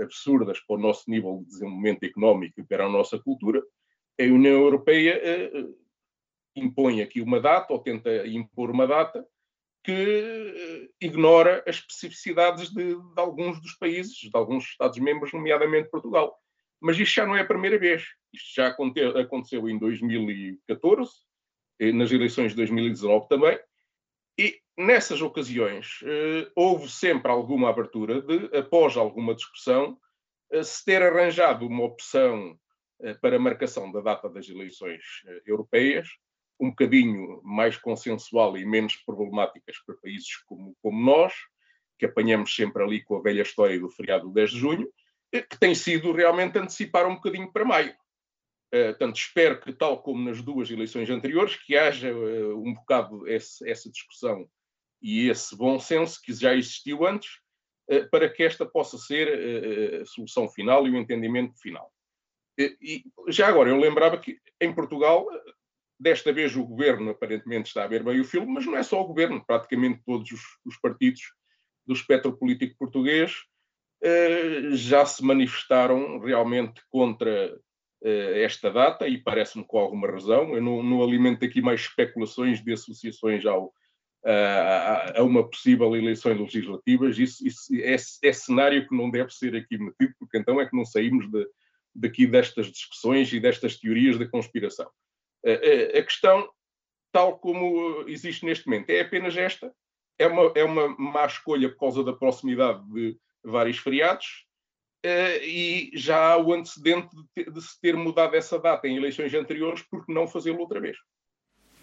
absurdas para o nosso nível de desenvolvimento económico e para a nossa cultura, a União Europeia uh, impõe aqui uma data, ou tenta impor uma data, que ignora as especificidades de, de alguns dos países, de alguns Estados-membros, nomeadamente Portugal. Mas isto já não é a primeira vez. Isto já aconteceu em 2014, nas eleições de 2019 também, e nessas ocasiões eh, houve sempre alguma abertura de, após alguma discussão, eh, se ter arranjado uma opção eh, para marcação da data das eleições europeias, um bocadinho mais consensual e menos problemáticas para países como, como nós, que apanhamos sempre ali com a velha história do feriado do 10 de junho, que tem sido realmente antecipar um bocadinho para maio. Uh, portanto, espero que, tal como nas duas eleições anteriores, que haja uh, um bocado esse, essa discussão e esse bom senso que já existiu antes, para que esta possa ser a solução final e o entendimento final. e já agora, eu lembrava que em Portugal, desta vez o governo aparentemente está a ver bem o filme, mas não é só o governo, praticamente todos os, os partidos do espectro político português já se manifestaram realmente contra eh, esta data e parece-me com alguma razão. Eu não, não, alimento aqui mais especulações de associações ao, a, a, uma possível eleição legislativas. Isso, isso é, é, cenário que não deve ser aqui metido, porque então é que não saímos de, daqui destas discussões e destas teorias da conspiração. A, questão, tal como existe neste momento, é apenas esta. É uma, é uma má escolha por causa da proximidade de vários feriados Uh, e já há o antecedente de, de, se ter mudado essa data em eleições anteriores, porque não fazê-lo outra vez?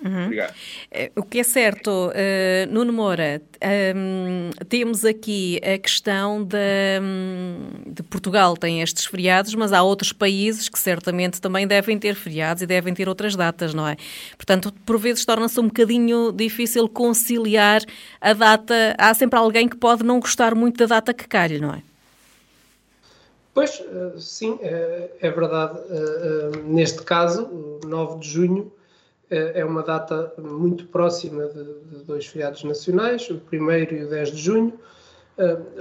Uhum. Obrigado. Eh, o que é certo, uh, Nuno Moura, um, temos aqui a questão de, um, de, Portugal tem estes feriados, mas há outros países que certamente também devem ter feriados e devem ter outras datas, não é? Portanto, por vezes torna-se um bocadinho difícil conciliar a data. Há sempre alguém que pode não gostar muito da data que calhe, não é? Pois, eh, sim, é, é verdade. Neste caso, 9 de junho é uma data muito próxima de, de dois feriados nacionais, o primeiro e o 10 de junho,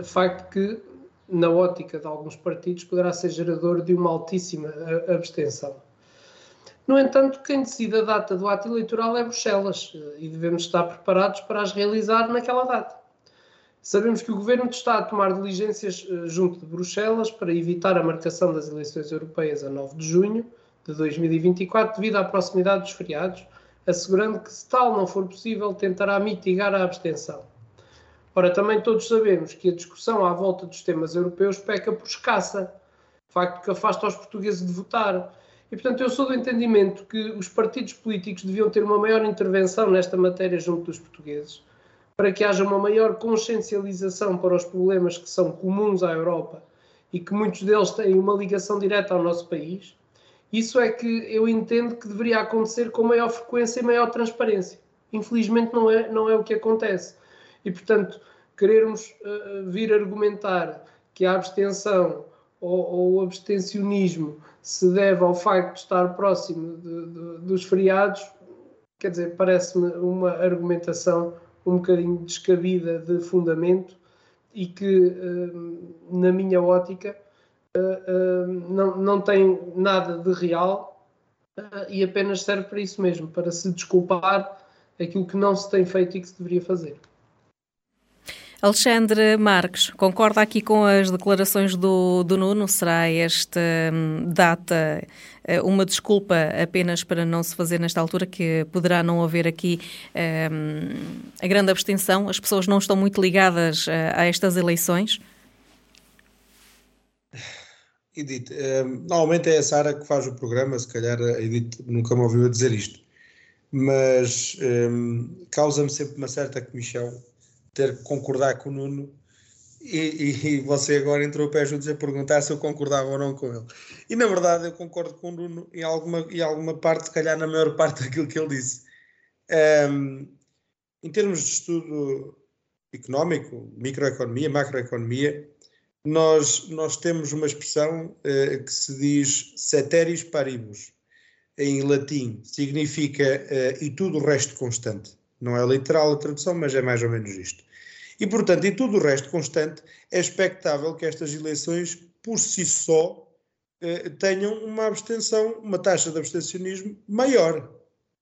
facto que, na ótica de alguns partidos, poderá ser gerador de uma altíssima abstenção. No entanto, quem decide a data do ato eleitoral é Bruxelas e devemos estar preparados para as realizar naquela data. Sabemos que o Governo está a tomar diligências eh, junto de Bruxelas para evitar a marcação das eleições europeias a 9 de junho de 2024 devido à proximidade dos feriados, assegurando que, se tal não for possível, tentará mitigar a abstenção. Ora, também todos sabemos que a discussão à volta dos temas europeus peca por escassa, facto que afasta os portugueses de votar. E, portanto, eu sou do entendimento que os partidos políticos deviam ter uma maior intervenção nesta matéria junto dos portugueses para que haja uma maior consciencialização para os problemas que são comuns à Europa e que muitos deles têm uma ligação direta ao nosso país, isso é que eu entendo que deveria acontecer com maior frequência e maior transparência. Infelizmente não é, não é o que acontece. E, portanto, querermos uh, vir argumentar que a abstenção ou, ou o abstencionismo se deve ao facto de estar próximo de, de, dos feriados, quer dizer, parece-me uma argumentação um bocadinho descabida de fundamento e que, na minha ótica, não, não tem nada de real e apenas serve para isso mesmo, para se desculpar aquilo que não se tem feito e que se deveria fazer. Alexandre Marques, concorda aqui com as declarações do, do Nuno? Será esta hum, data uma desculpa apenas para não se fazer nesta altura, que poderá não haver aqui um, a grande abstenção? As pessoas não estão muito ligadas uh, a estas eleições? Edith, uh, normalmente é a Sara que faz o programa, se calhar a Edith nunca me ouviu dizer isto, mas um, causa-me sempre uma certa comissão ter que concordar com o Nuno e, e, e, você agora entrou pé juntos a perguntar se eu concordava ou não com ele. E na verdade eu concordo com o Nuno em alguma, em alguma parte, se calhar na maior parte daquilo que ele disse. Um, em termos de estudo económico, microeconomia, macroeconomia, nós, nós temos uma expressão uh, que se diz ceteris paribus, em latim, significa uh, e tudo o resto constante. Não é literal a tradução, mas é mais ou menos isto. E, portanto, em tudo o resto constante, é expectável que estas eleições, por si só, eh, tenham uma abstenção, uma taxa de abstencionismo maior,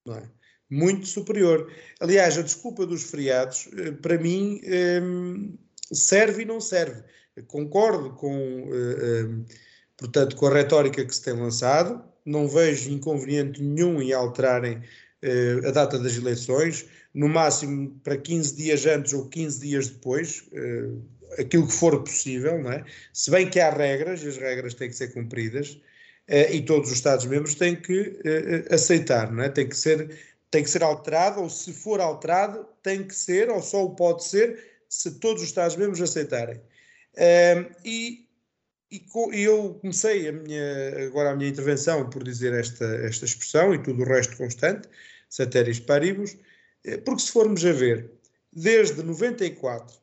é? Muito superior. Aliás, a desculpa dos feriados, eh, para mim, eh, serve e não serve. Concordo com, portanto, com a retórica que se tem lançado, não vejo inconveniente nenhum em alterarem a data das eleições no máximo para 15 dias antes ou 15 dias depois, aquilo que for possível, não é? Se bem que há regras, e as regras têm que ser cumpridas, e todos os Estados-membros têm que aceitar, não é? Tem que ser tem que ser alterado, ou se for alterado, tem que ser, ou só o pode ser, se todos os Estados-membros aceitarem. E, e, e, eu comecei a minha, agora a minha intervenção por dizer esta, esta expressão e tudo o resto constante, ceteris paribus, eh, porque se formos a ver, desde 94,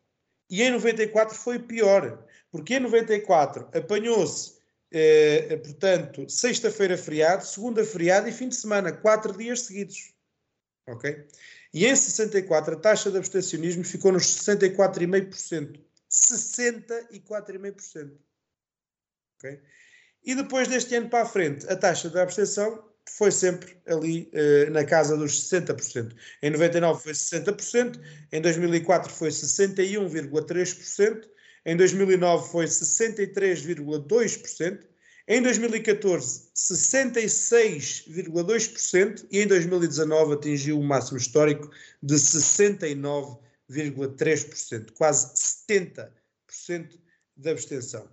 e em 94 foi pior, porque em 94 apanhou-se, eh, portanto, sexta-feira feriado, segunda feriado e fim de semana, quatro dias seguidos. Ok? E em 64 a taxa de abstencionismo ficou nos 64,5%. 64,5%. Ok? E depois deste ano para a frente, a taxa de abstenção foi sempre ali uh, na casa dos 60%. Em 99 foi 60%, em 2004 foi 61,3%, em 2009 foi 63,2%, em 2014 66,2% e em 2019 atingiu o máximo histórico de 69,3%, quase 70% de abstenção.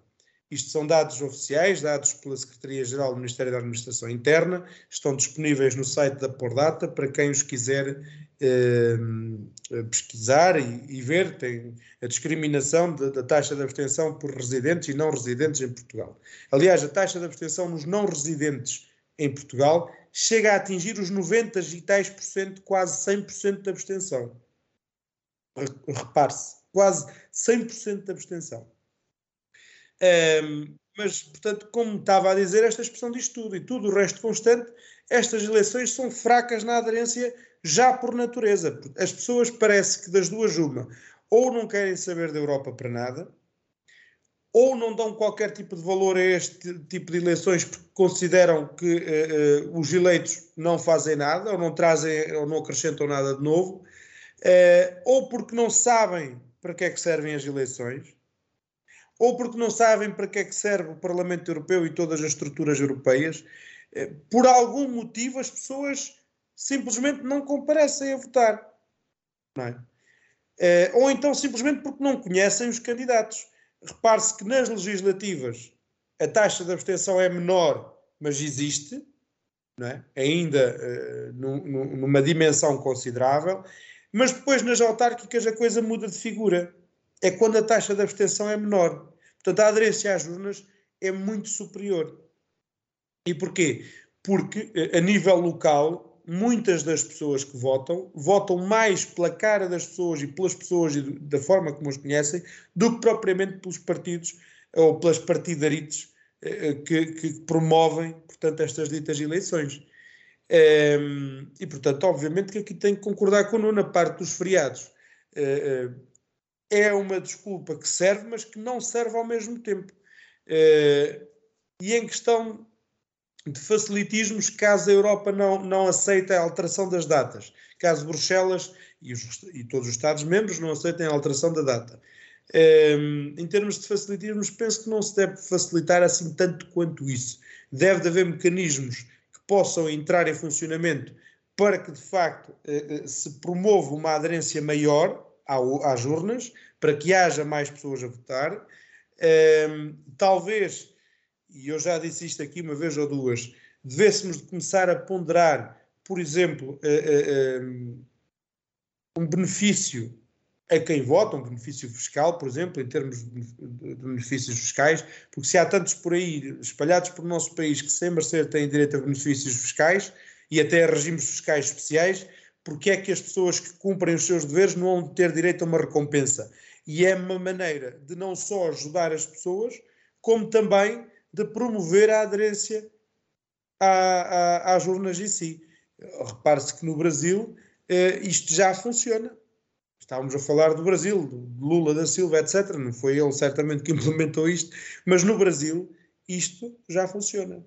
Isto são dados oficiais, dados pela Secretaria-Geral do Ministério da Administração Interna, estão disponíveis no site da Pordata para quem os quiser eh, pesquisar e, e, ver. Tem a discriminação de, da taxa de abstenção por residentes e não residentes em Portugal. Aliás, a taxa de abstenção nos não residentes em Portugal chega a atingir os 90 e tais por cento, quase 100% de abstenção. Repare-se, quase 100% de abstenção. Um, mas, portanto, como estava a dizer, esta expressão diz tudo e tudo o resto constante, estas eleições são fracas na aderência já por natureza. As pessoas parece que das duas uma, ou não querem saber da Europa para nada, ou não dão qualquer tipo de valor a este tipo de eleições porque consideram que uh, uh, os eleitos não fazem nada, ou não trazem, ou não acrescentam nada de novo, uh, ou porque não sabem para que é que servem as eleições, ou porque não sabem para que é que serve o Parlamento Europeu e todas as estruturas europeias. Eh, por algum motivo, as pessoas simplesmente não comparecem a votar. É? Eh, ou então simplesmente porque não conhecem os candidatos. Repare-se que nas legislativas a taxa de abstenção é menor, mas existe, é? ainda uh, numa dimensão considerável, mas depois nas autárquicas a coisa muda de figura. É quando a taxa de abstenção é menor. Portanto, a aderência às urnas é muito superior. E porquê? Porque eh, a nível local, muitas das pessoas que votam, votam mais pela cara das pessoas e pelas pessoas e da forma como as conhecem, do que propriamente pelos partidos ou pelas partidarites que, que, promovem, portanto, estas ditas eleições. E, portanto, obviamente que aqui tem que concordar com o na parte dos feriados. Eh, eh, é uma desculpa que serve, mas que não serve ao mesmo tempo. Eh, e em questão de facilitismos, caso a Europa não, não aceite a alteração das datas, caso Bruxelas e, os, e todos os Estados-membros não aceitem a alteração da data. Um, em termos de facilitismos, penso que não se deve facilitar assim tanto quanto isso. Deve haver mecanismos possam entrar em funcionamento para que, de facto, eh, eh, se promova uma aderência maior às urnas, para que haja mais pessoas a votar. Um, talvez, e eu já disse isto aqui uma vez ou duas, devêssemos começar a ponderar, por exemplo, uh, uh, um benefício a quem vota, um benefício fiscal, por exemplo, em termos de benefícios fiscais, porque se há tantos por aí espalhados por nosso país que sem merecer têm direito a benefícios fiscais e até a regimes fiscais especiais, porque é que as pessoas que cumprem os seus deveres não vão ter direito a uma recompensa? E é uma maneira de não só ajudar as pessoas, como também de promover a aderência à, à, às urnas em si. Repare-se que no Brasil eh, isto já funciona. Estávamos a falar do Brasil, de Lula da Silva, etc. Não foi ele certamente que implementou isto, mas no Brasil isto já funciona.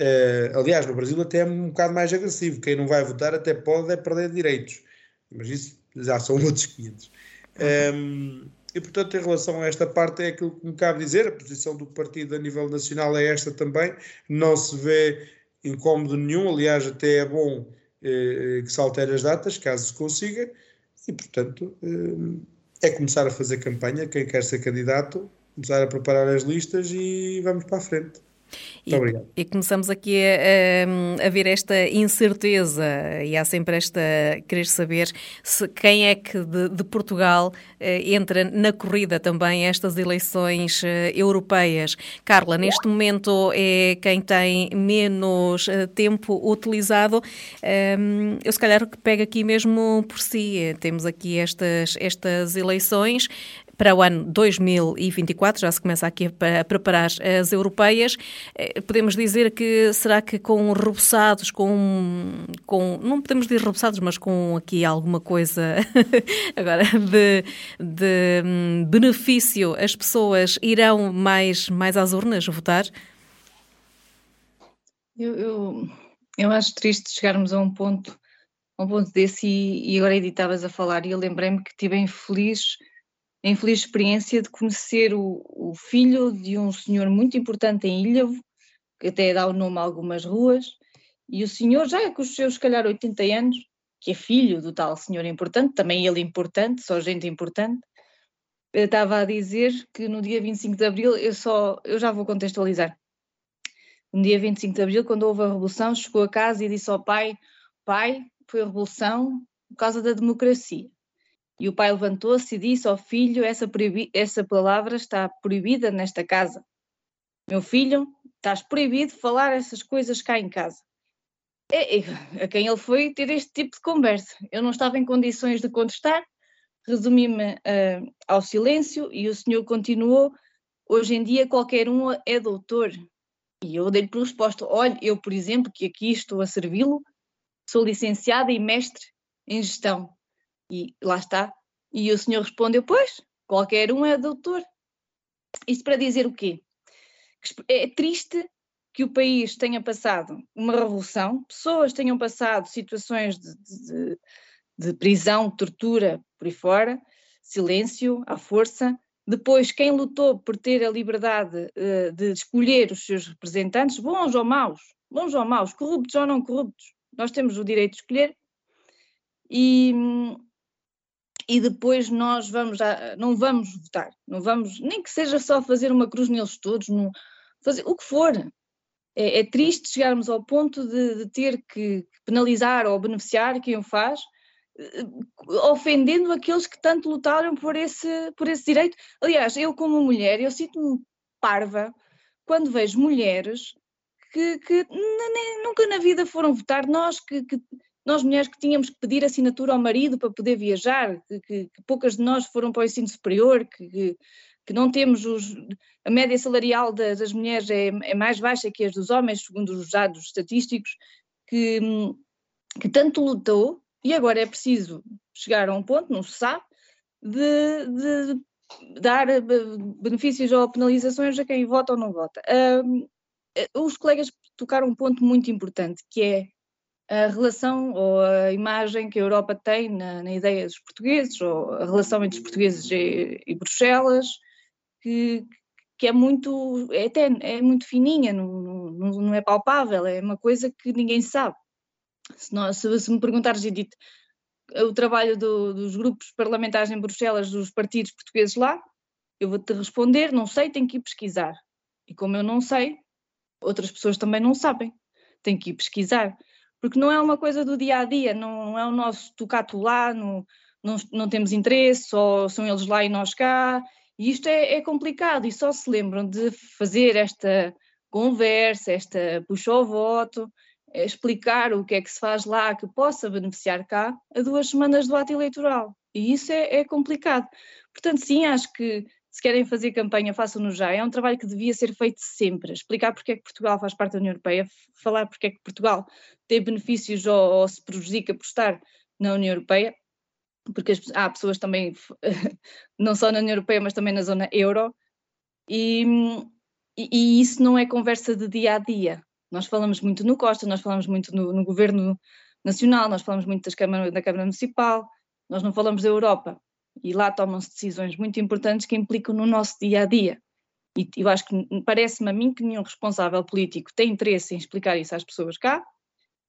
Uh, aliás, no Brasil até é um bocado mais agressivo. Quem não vai votar até pode é perder direitos. Mas isso já são outros 500. Um, ehm, e, portanto, em relação a esta parte, é aquilo que me cabe dizer. A posição do partido a nível nacional é esta também. Não se vê incómodo nenhum. Aliás, até é bom eh, que se altere as datas, caso se consiga. E, portanto, eh, é começar a fazer campanha. Quem quer ser candidato, começar a preparar as listas e vamos para a frente. E, obrigado. E começamos aqui a, a, ver esta incerteza e há sempre esta querer saber se quem é que de, de Portugal eh, entra na corrida também a estas eleições eh, europeias. Carla, neste momento é quem tem menos eh, tempo utilizado. Ehm, eu se calhar que pego aqui mesmo por si. Temos aqui estas, estas eleições para o ano 2024, já se começa aqui a preparar as europeias. Eh, podemos dizer que será que com rebuçados, com, com não podemos dizer rebuçados, mas com aqui alguma coisa agora de, de hum, benefício, as pessoas irão mais, mais às urnas votar? Eu, eu, eu acho triste chegarmos a um ponto, um ponto desse e, e agora editavas a falar e eu lembrei-me que estive infeliz a infeliz experiência de conhecer o, o, filho de um senhor muito importante em Ilhavo, que até dá o nome a algumas ruas, e o senhor, já com os seus, se calhar, 80 anos, que é filho do tal senhor importante, também ele importante, só gente importante, estava a dizer que no dia 25 de Abril, eu só, eu já vou contextualizar, no dia 25 de Abril, quando houve a Revolução, chegou a casa e disse ao pai, pai, foi a Revolução por causa da democracia. E o pai levantou-se e disse ao filho: essa, essa palavra está proibida nesta casa. Meu filho, estás proibido de falar essas coisas cá em casa. É, a quem ele foi ter este tipo de conversa. Eu não estava em condições de contestar, resumi-me uh, ao silêncio e o senhor continuou: hoje em dia qualquer um é doutor. E eu dei-lhe por resposta: olha, eu, por exemplo, que aqui estou a servi-lo, sou licenciada e mestre em gestão. E lá está. E o senhor respondeu: Pois, qualquer um é doutor. Isso para dizer o quê? É triste que o país tenha passado uma revolução, pessoas tenham passado situações de, de, de prisão, tortura por aí fora, silêncio, à força. Depois, quem lutou por ter a liberdade uh, de escolher os seus representantes, bons ou maus, bons ou maus, corruptos ou não corruptos, nós temos o direito de escolher. E, e depois nós vamos a, não vamos votar, não vamos, nem que seja só fazer uma cruz neles todos, no, fazer o que for. É, é triste chegarmos ao ponto de, de, ter que penalizar ou beneficiar quem o faz, eh, ofendendo aqueles que tanto lutaram por esse, por esse direito. Aliás, eu como mulher, eu sinto-me parva quando vejo mulheres que, que nem, nunca na vida foram votar, nós que, que nós mulheres que tínhamos que pedir assinatura ao marido para poder viajar, que, que, que poucas de nós foram para o ensino superior, que, que não temos os, a média salarial das, das mulheres é, é, mais baixa que as dos homens, segundo os dados estatísticos, que, que tanto lutou e agora é preciso chegar a um ponto, não se sabe, de, de dar eh, benefícios ou penalizações a quem vota ou não vota. Um, eh, os colegas tocaram um ponto muito importante, que é a relação ou a imagem que a Europa tem na, na ideia dos portugueses, ou a relação entre os portugueses e, e Bruxelas, que, que é muito, é até é muito fininha, não, não, não, é palpável, é uma coisa que ninguém sabe. Se, nós, se, se me perguntares, Edith, o trabalho do, dos grupos parlamentares em Bruxelas, dos partidos portugueses lá, eu vou-te responder, não sei, tenho que ir pesquisar. E como eu não sei, outras pessoas também não sabem, tenho que ir pesquisar. Porque não é uma coisa do dia a dia, não, é o nosso tocato lá, não, não, não temos interesse, ou são eles lá e nós cá, e isto é, é, complicado e só se lembram de fazer esta conversa, esta puxa ao voto, eh, explicar o que é que se faz lá que possa beneficiar cá a duas semanas do ato eleitoral. E isso é, é complicado. Portanto, sim, acho que se querem fazer campanha, façam-no já. É um trabalho que devia ser feito sempre. Explicar porque é que Portugal faz parte da União Europeia, falar porque é que Portugal tem benefícios ou, ou se prejudica por estar na União Europeia porque as, há pessoas também, não só na União Europeia, mas também na zona euro, e, e, e, isso não é conversa de dia a dia. Nós falamos muito no Costa, nós falamos muito no, no governo nacional, nós falamos muito das Câmara, da Câmara Municipal, nós não falamos da Europa. E lá tomam-se decisões muito importantes que implicam no nosso dia a dia. E eu acho que parece-me a mim que nenhum responsável político tem interesse em explicar isso às pessoas cá,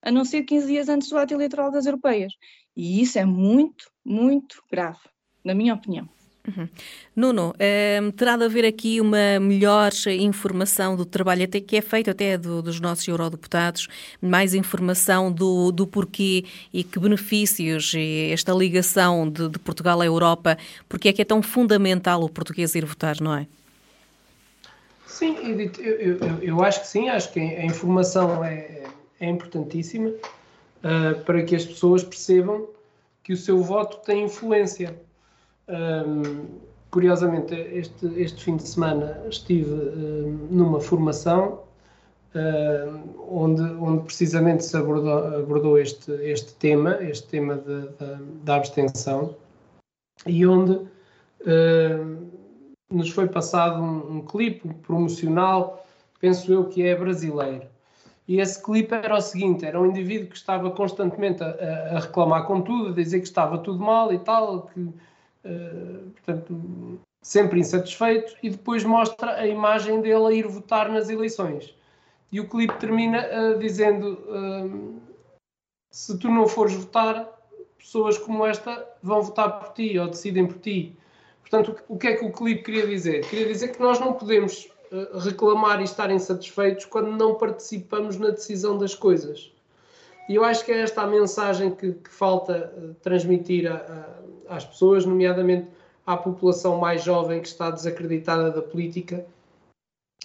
a não ser 15 dias antes do ato eleitoral das europeias. E isso é muito, muito grave, na minha opinião. Uhum. Nuno, eh, terá de haver aqui uma melhor informação do trabalho até que é feito até do, dos nossos eurodeputados, mais informação do, do porquê e que benefícios e esta ligação de, de, Portugal à Europa, porque é que é tão fundamental o português ir votar, não é? Sim, Edith, eu, eu, eu acho que sim, acho que a informação é, é importantíssima uh, para que as pessoas percebam que o seu voto tem influência. Um, curiosamente, este, este fim de semana estive um, numa formação uh, onde, onde precisamente se abordou, abordou este, este tema, este tema da abstenção, e onde nos foi passado um, um clipe promocional, penso eu que é brasileiro, e esse clipe era o seguinte: era um indivíduo que estava constantemente a, a reclamar com tudo, a dizer que estava tudo mal e tal, que, uh, portanto, sempre insatisfeito, e depois mostra a imagem dele a ir votar nas eleições. E o clipe termina uh, dizendo: uh, se tu não fores votar, pessoas como esta vão votar por ti ou decidem por ti. Portanto, o que é que o clipe queria dizer? Queria dizer que nós não podemos eh, reclamar e estar insatisfeitos quando não participamos na decisão das coisas. E eu acho que é esta a mensagem que, que falta uh, transmitir a, a, às pessoas, nomeadamente à população mais jovem que está desacreditada da política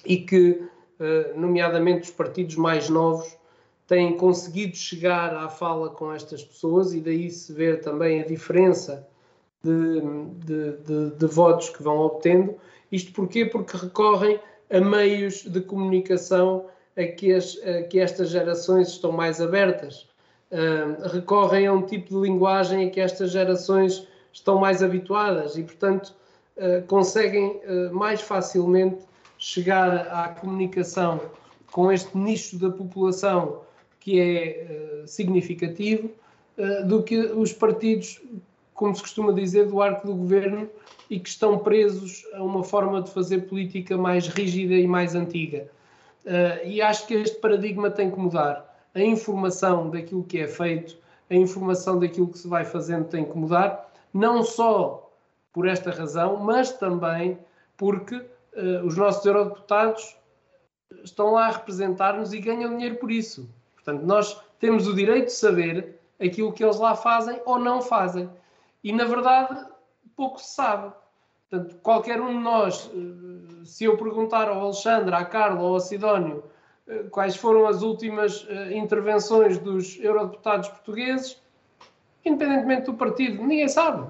e que, uh, nomeadamente os partidos mais novos, têm conseguido chegar à fala com estas pessoas e daí se ver também a diferença de, de, de, de votos que vão obtendo. Isto porquê? Porque recorrem a meios de comunicação a que, as, a que estas gerações estão mais abertas. Uh, recorrem a um tipo de linguagem a que estas gerações estão mais habituadas e, portanto, uh, conseguem uh, mais facilmente chegar à comunicação com este nicho da população que é significativo do que os partidos, como se costuma dizer, do arco do governo e que estão presos a uma forma de fazer política mais rígida e mais antiga. Uh, e acho que este paradigma tem que mudar. A informação daquilo que é feito, a informação daquilo que se vai fazendo tem que mudar, não só por esta razão, mas também porque uh, os nossos eurodeputados estão lá a representar-nos e ganham dinheiro por isso. Portanto, nós temos o direito de saber aquilo que eles lá fazem ou não fazem. E, na verdade, pouco se sabe. Portanto, qualquer um de nós, eh, se eu perguntar ao Alexandre, à Carla ou ao Sidónio eh, quais foram as últimas eh, intervenções dos eurodeputados portugueses, independentemente do partido, ninguém sabe.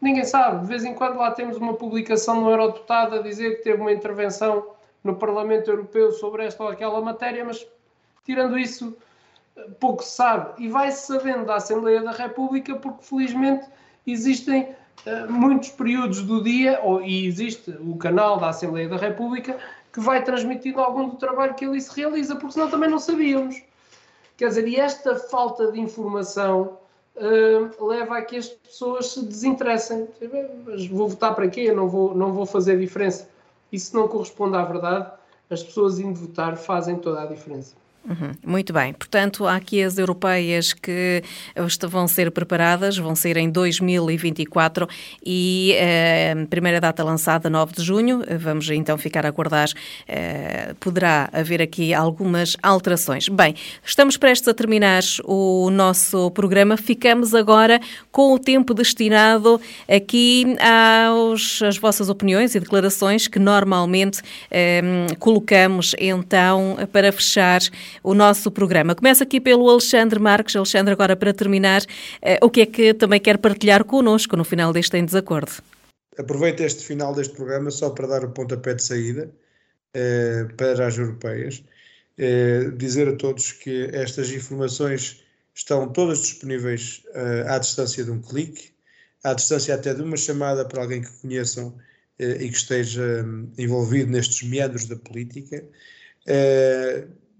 ninguém sabe. De vez em quando lá temos uma publicação no Eurodeputado a dizer que teve uma intervenção no Parlamento Europeu sobre esta ou aquela matéria, mas tirando isso, pouco se sabe. E vai-se sabendo da Assembleia da República porque, felizmente, existem muitos períodos do dia, ou, e existe o canal da Assembleia da República, que vai transmitindo algum do trabalho que ali se realiza, porque senão também não sabíamos. Quer dizer, e esta falta de informação uh, leva a que as pessoas se desinteressem. Mas vou votar para quê? Não vou, não vou fazer diferença. Isso não corresponde à verdade. As pessoas indo votar fazem toda a diferença. Uhum, muito bem. Portanto, há aqui as europeias que vão ser preparadas, vão ser em 2024 e eh, a primeira data lançada, 9 de junho. Vamos então ficar a aguardar. Eh, poderá haver aqui algumas alterações. Bem, estamos prestes a terminar o nosso programa. Ficamos agora com o tempo destinado aqui aos, às vossas opiniões e declarações que normalmente eh, colocamos então para fechar o nosso programa. Começa aqui pelo Alexandre Marques. Alexandre, agora para terminar, eh, o que é que também quer partilhar connosco no final deste Em Desacordo? Aproveito este final deste programa só para dar o pontapé de saída eh, para as europeias. Eh, dizer a todos que estas informações estão todas disponíveis eh, à distância de um clique, à distância até de uma chamada para alguém que conheçam eh, e que esteja hum, envolvido nestes meandros da política.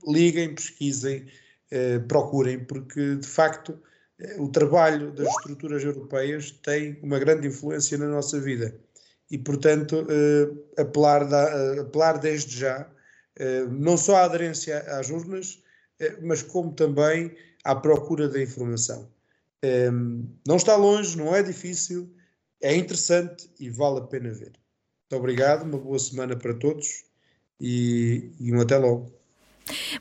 Eh, liguem, pesquisem, eh, procurem, porque de facto eh, o trabalho das estruturas europeias tem uma grande influência na nossa vida e, portanto, eh, apelar, da, apelar desde já não só à aderência às urnas, mas como também à procura da informação. Não está longe, não é difícil, é interessante e vale a pena ver. Muito obrigado, uma boa semana para todos e, e um até logo.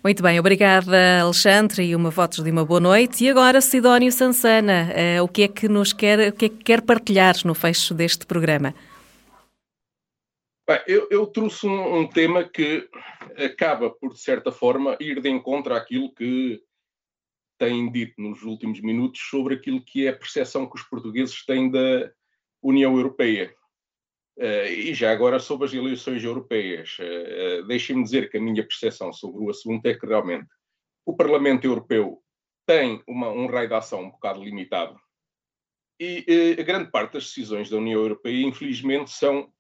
Muito bem, obrigada Alexandre e uma votos de uma boa noite. E agora Sidónio Sansana, uh, o que é que nos quer, o que é que quer partilhar no fecho deste programa? Bem, eu, eu, trouxe um, um, tema que acaba por, de certa forma, ir de encontro àquilo que têm dito nos últimos minutos sobre aquilo que é a percepção que os portugueses têm da União Europeia. Uh, e já agora sobre as eleições europeias, uh, deixem-me dizer que a minha percepção sobre o assunto é que realmente o Parlamento Europeu tem uma, um raio de ação um bocado limitado. E a grande parte das decisões da União Europeia, infelizmente, são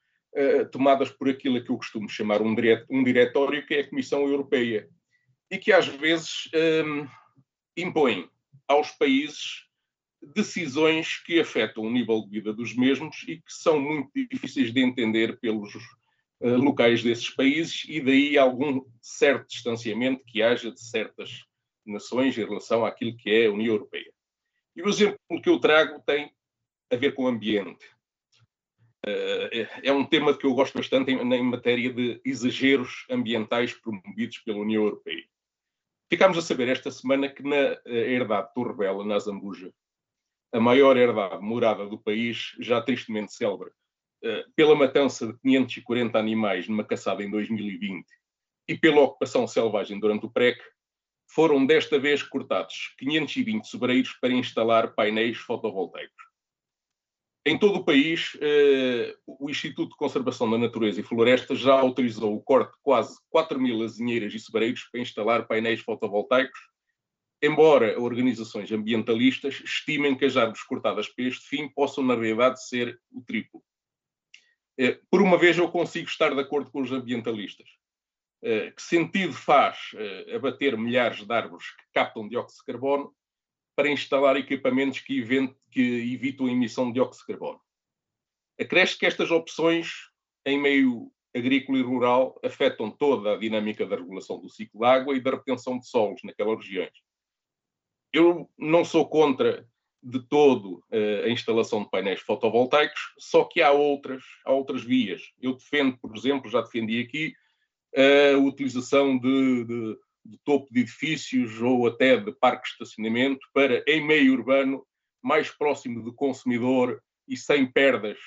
tomadas por aquilo que eu costumo chamar um, um diretório, que é a Comissão Europeia, e que às vezes um, impõe aos países decisões que afetam o nível de vida dos mesmos e que são muito difíceis de entender pelos uh, locais desses países e daí algum certo distanciamento que haja de certas nações em relação àquilo que é a União Europeia. E o exemplo que eu trago tem a ver com o ambiente. Uh, é um tema que eu gosto bastante em, matéria de exageros ambientais promovidos pela União Europeia. Ficámos a saber esta semana que na herdade de Torrebela, na Zambuja, a maior herdade morada do país, já tristemente célebre, eh, pela matança de 540 animais numa caçada em 2020 e pela ocupação selvagem durante o PREC, foram desta vez cortados 520 sobreiros para instalar painéis fotovoltaicos. Em todo o país, eh, o Instituto de Conservação da Natureza e Florestas já autorizou o corte de quase 4 mil azinheiras e sobreiros para instalar painéis fotovoltaicos embora organizações ambientalistas estimem que as árvores cortadas para este fim possam, na realidade, ser o triplo. Eh, por uma vez, eu consigo estar de acordo com os ambientalistas. Eh, que sentido faz eh, abater milhares de árvores que captam dióxido de carbono para instalar equipamentos que, que evitam a emissão de dióxido de carbono? Acresce que estas opções, em meio agrícola e rural, afetam toda a dinâmica da regulação do ciclo de água e da retenção de solos naquelas regiões eu não sou contra de todo uh, a instalação de painéis fotovoltaicos, só que há outras, há outras vias. Eu defendo, por exemplo, já defendi aqui, a utilização de, de, de topo de edifícios ou até de parques de estacionamento para, em meio urbano, mais próximo do consumidor e sem perdas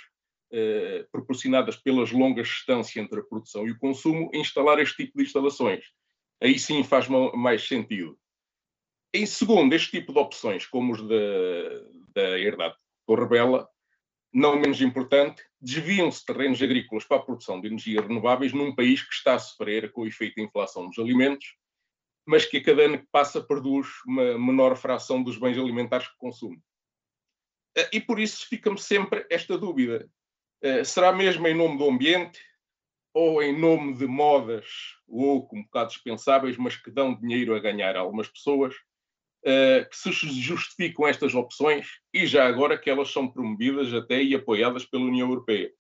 uh, proporcionadas pelas longas distâncias entre a produção e o consumo, instalar este tipo de instalações. Aí sim faz mais sentido. Em segundo, este tipo de opções, como os da, da herdade Torre Bela, não menos importante, desviam-se terrenos agrícolas para a produção de energias renováveis num país que está a sofrer com o efeito da inflação dos alimentos, mas que a cada ano que passa produz uma menor fração dos bens alimentares que consome. Eh, e por isso fica-me sempre esta dúvida: eh, será mesmo em nome do ambiente ou em nome de modas louco, um bocado dispensáveis, mas que dão dinheiro a ganhar a algumas pessoas, uh, que se justificam estas opções e já agora que elas são promovidas até e apoiadas pela União Europeia.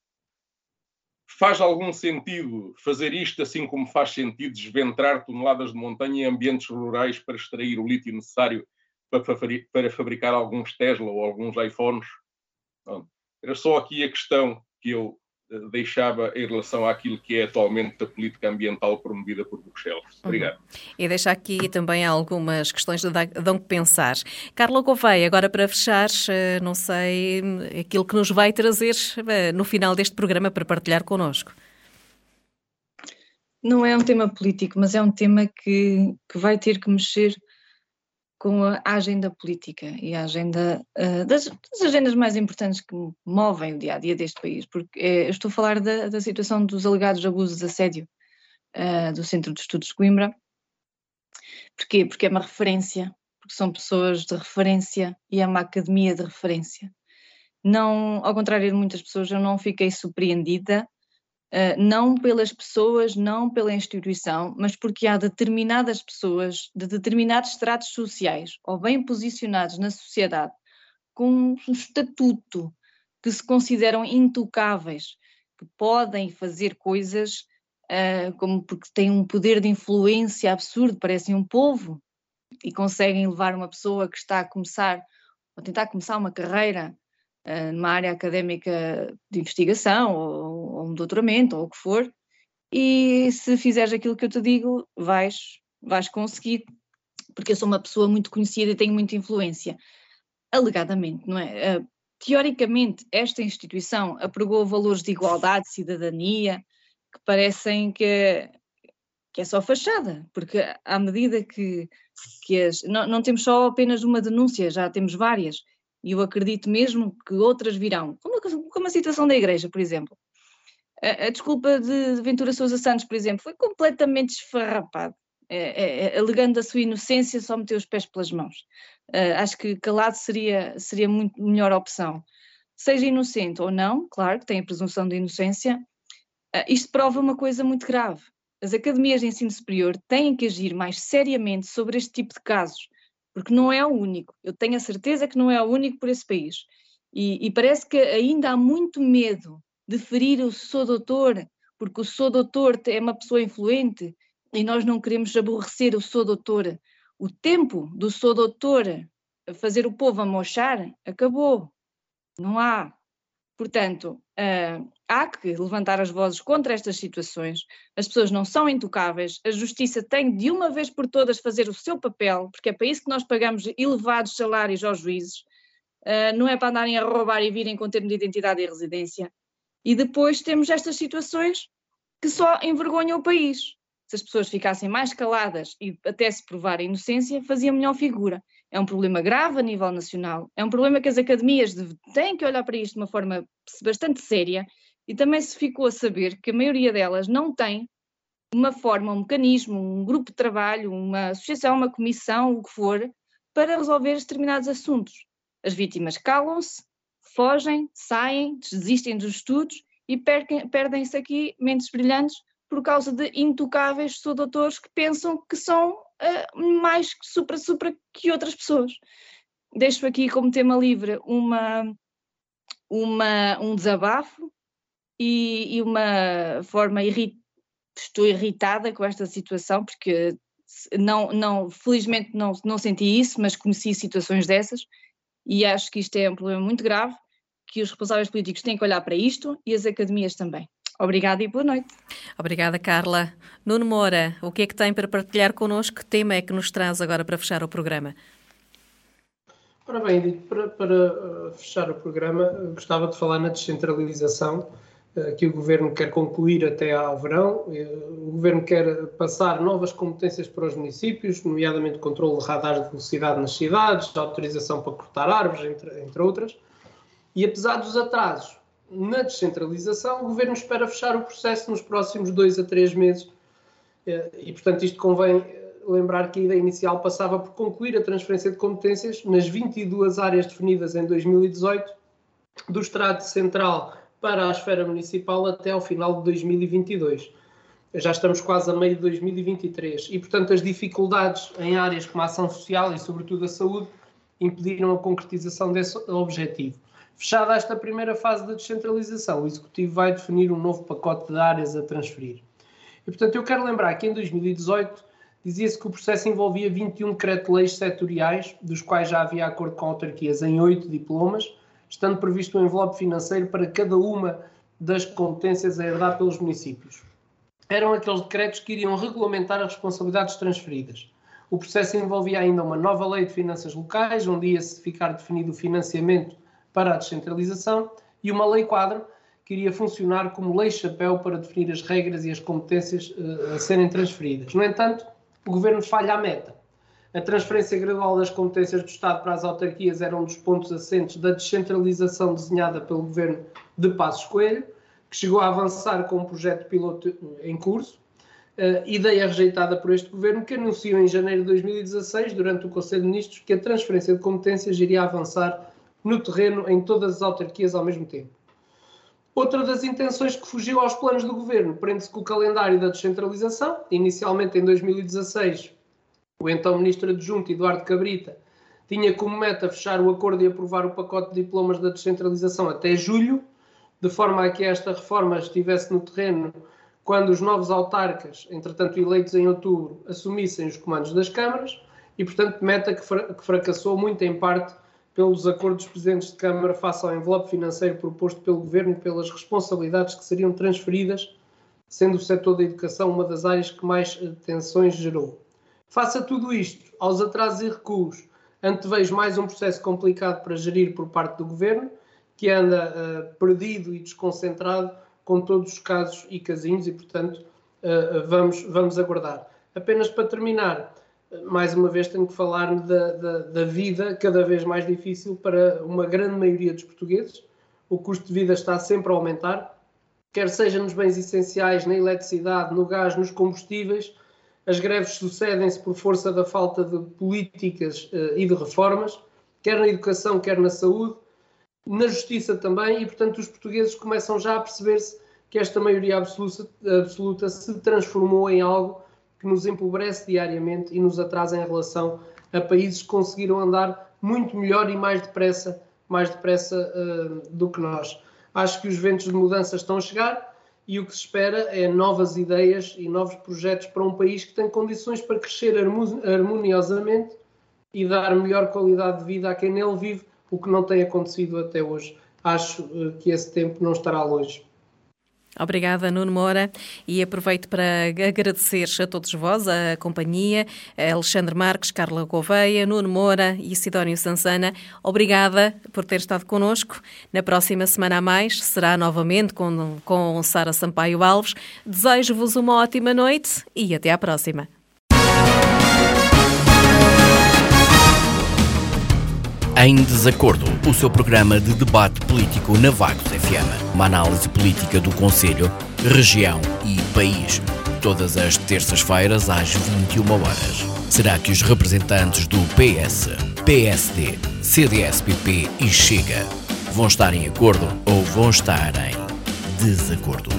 Faz algum sentido fazer isto assim como faz sentido desventrar toneladas de montanha em ambientes rurais para extrair o lítio necessário para fabricar alguns Tesla ou alguns iPhones? era só aqui a questão que eu deixava em relação àquilo que é atualmente a política ambiental promovida por Bruxelas. Uhum. Obrigado. Uhum. E deixa aqui também algumas questões que dão que pensar. Carla Gouveia, agora para fechar, eh, não sei aquilo que nos vai trazer eh, no final deste programa para partilhar connosco. Não é um tema político, mas é um tema que, que vai ter que mexer com a agenda política e a agenda uh, das, das, agendas mais importantes que movem o dia a dia deste país, porque é, estou a falar da, da, situação dos alegados abusos de assédio uh, do Centro de Estudos de Coimbra. Porquê? Porque é uma referência, porque são pessoas de referência e é uma academia de referência. Não, ao contrário de muitas pessoas, eu não fiquei surpreendida não pelas pessoas, não pela instituição, mas porque há determinadas pessoas de determinados estratos sociais ou bem posicionados na sociedade com um estatuto que se consideram intocáveis, que podem fazer coisas uh, como porque têm um poder de influência absurdo, parecem um povo e conseguem levar uma pessoa que está a começar ou tentar começar uma carreira uh, numa área académica de investigação ou, um doutoramento ou o que for, e se fizeres aquilo que eu te digo, vais, vais conseguir, porque eu sou uma pessoa muito conhecida e tenho muita influência. Alegadamente, não é? Uh, teoricamente, esta instituição apregou valores de igualdade, de cidadania, que parecem que, que é só fachada, porque à medida que, que as, não, não temos só apenas uma denúncia, já temos várias, e eu acredito mesmo que outras virão, como, como a situação da igreja, por exemplo. A, a desculpa de, Ventura Sousa Santos, por exemplo, foi completamente esfarrapado. É, é, é, alegando a sua inocência, só meteu os pés pelas mãos. Uh, acho que calado seria, seria muito melhor opção. Seja inocente ou não, claro que tem a presunção de inocência, uh, isto prova uma coisa muito grave. As academias de ensino superior têm que agir mais seriamente sobre este tipo de casos, porque não é o único. Eu tenho a certeza que não é o único por esse país. E, e parece que ainda há muito medo de ferir o sou doutor, porque o sou doutor é uma pessoa influente e nós não queremos aborrecer o sou doutor. O tempo do sou doutor fazer o povo amochar acabou. Não há. Portanto, uh, há que levantar as vozes contra estas situações. As pessoas não são intocáveis, a justiça tem de uma vez por todas fazer o seu papel, porque é para isso que nós pagamos elevados salários aos juízes, uh, não é para andarem a roubar e virem com termo de identidade e residência. E depois temos estas situações que só envergonham o país. Se as pessoas ficassem mais caladas e até se provar a inocência, fazia melhor figura. É um problema grave a nível nacional, é um problema que as academias têm que olhar para isto de uma forma bastante séria e também se ficou a saber que a maioria delas não tem uma forma, um mecanismo, um grupo de trabalho, uma associação, uma comissão, o que for, para resolver determinados assuntos. As vítimas calam-se, fogem, saem, desistem dos estudos e perdem-se aqui mentes brilhantes por causa de intocáveis doutores que pensam que são uh, mais supra-supra que outras pessoas. Deixo aqui como tema livre uma, uma, um desabafo e, e uma forma estou irritada com esta situação porque não, não, felizmente não, não senti isso, mas conheci situações dessas e acho que isto é um problema muito grave, que os responsáveis políticos têm que olhar para isto e as academias também. Obrigada e boa noite. Obrigada, Carla. Nuno Moura, o que é que tem para partilhar connosco? Que tema é que nos traz agora para fechar o programa? Ora bem, para, para uh, fechar o programa, gostava de falar na descentralização uh, que o Governo quer concluir até ao verão. Uh, o Governo quer passar novas competências para os municípios, nomeadamente controle de radares de velocidade nas cidades, autorização para cortar árvores, entre, entre outras. E apesar dos atrasos na descentralização, o governo espera fechar o processo nos próximos dois a três meses. Eh, e, portanto, isto convém lembrar que a ideia inicial passava por concluir a transferência de competências nas 22 áreas definidas em 2018 do Estado Central para a esfera municipal até ao final de 2022. Já estamos quase a meio de 2023 e, portanto, as dificuldades em áreas como a ação social e, sobretudo, a saúde impediram a concretização desse objetivo. Fechada esta primeira fase da descentralização, o Executivo vai definir um novo pacote de áreas a transferir. E, portanto, eu quero lembrar que em 2018 dizia-se que o processo envolvia 21 decretos-leis setoriais, dos quais já havia acordo com autarquias em oito diplomas, estando previsto um envelope financeiro para cada uma das competências a herdar pelos municípios. Eram aqueles decretos que iriam regulamentar as responsabilidades transferidas. O processo envolvia ainda uma nova lei de finanças locais, onde ia-se ficar definido o financiamento para a descentralização, e uma lei quadro que iria funcionar como lei-chapéu para definir as regras e as competências uh, a serem transferidas. No entanto, o governo falha a meta. A transferência gradual das competências do Estado para as autarquias era um dos pontos assentes da descentralização desenhada pelo governo de Passos Coelho, que chegou a avançar com um projeto piloto em curso, uh, ideia rejeitada por este governo, que anunciou em janeiro de 2016, durante o Conselho de Ministros, que a transferência de competências iria avançar no terreno em todas as autarquias ao mesmo tempo. Outra das intenções que fugiu aos planos do governo prende-se com o calendário da descentralização. Inicialmente, em 2016, o então ministro adjunto Eduardo Cabrita tinha como meta fechar o acordo e aprovar o pacote de diplomas da descentralização até julho, de forma a que esta reforma estivesse no terreno quando os novos autarcas, entretanto eleitos em outubro, assumissem os comandos das câmaras e, portanto, meta que, fracassou muito em parte pelos acordos dos presidentes de Câmara face ao envelope financeiro proposto pelo Governo e pelas responsabilidades que seriam transferidas, sendo o setor da educação uma das áreas que mais tensões gerou. Face a tudo isto, aos atrasos e recuos, antevejo mais um processo complicado para gerir por parte do Governo, que anda uh, perdido e desconcentrado com todos os casos e casinhos e, portanto, uh, vamos, vamos aguardar. Apenas para terminar, mais uma vez tenho que falar da, da, da, vida cada vez mais difícil para uma grande maioria dos portugueses. O custo de vida está sempre a aumentar, quer seja nos bens essenciais, na eletricidade, no gás, nos combustíveis. As greves sucedem-se por força da falta de políticas uh, e de reformas, quer na educação, quer na saúde, na justiça também, e portanto os portugueses começam já a perceber-se que esta maioria absoluta, absoluta se transformou em algo que nos empobrece diariamente e nos atrasa em relação a países que conseguiram andar muito melhor e mais depressa, mais depressa uh, do que nós. Acho que os ventos de mudança estão a chegar e o que se espera é novas ideias e novos projetos para um país que tem condições para crescer harmoniosamente e dar melhor qualidade de vida a quem nele vive, o que não tem acontecido até hoje. Acho uh, que esse tempo não estará longe. Obrigada, Nuno Moura, e aproveito para agradecer a todos vós, a companhia, a Alexandre Marques, Carla Gouveia, Nuno Moura e Sidónio Sansana. Obrigada por ter estado connosco. Na próxima semana a mais será novamente com, com Sara Sampaio Alves. Desejo-vos uma ótima noite e até à próxima. Em Desacordo, o seu programa de debate político na Vagos FM. Uma análise política do Conselho, região e país. Todas as terças-feiras às 21 horas. Será que os representantes do PS, PSD, CDS-PP e Chega vão estar em acordo ou vão estar em desacordo?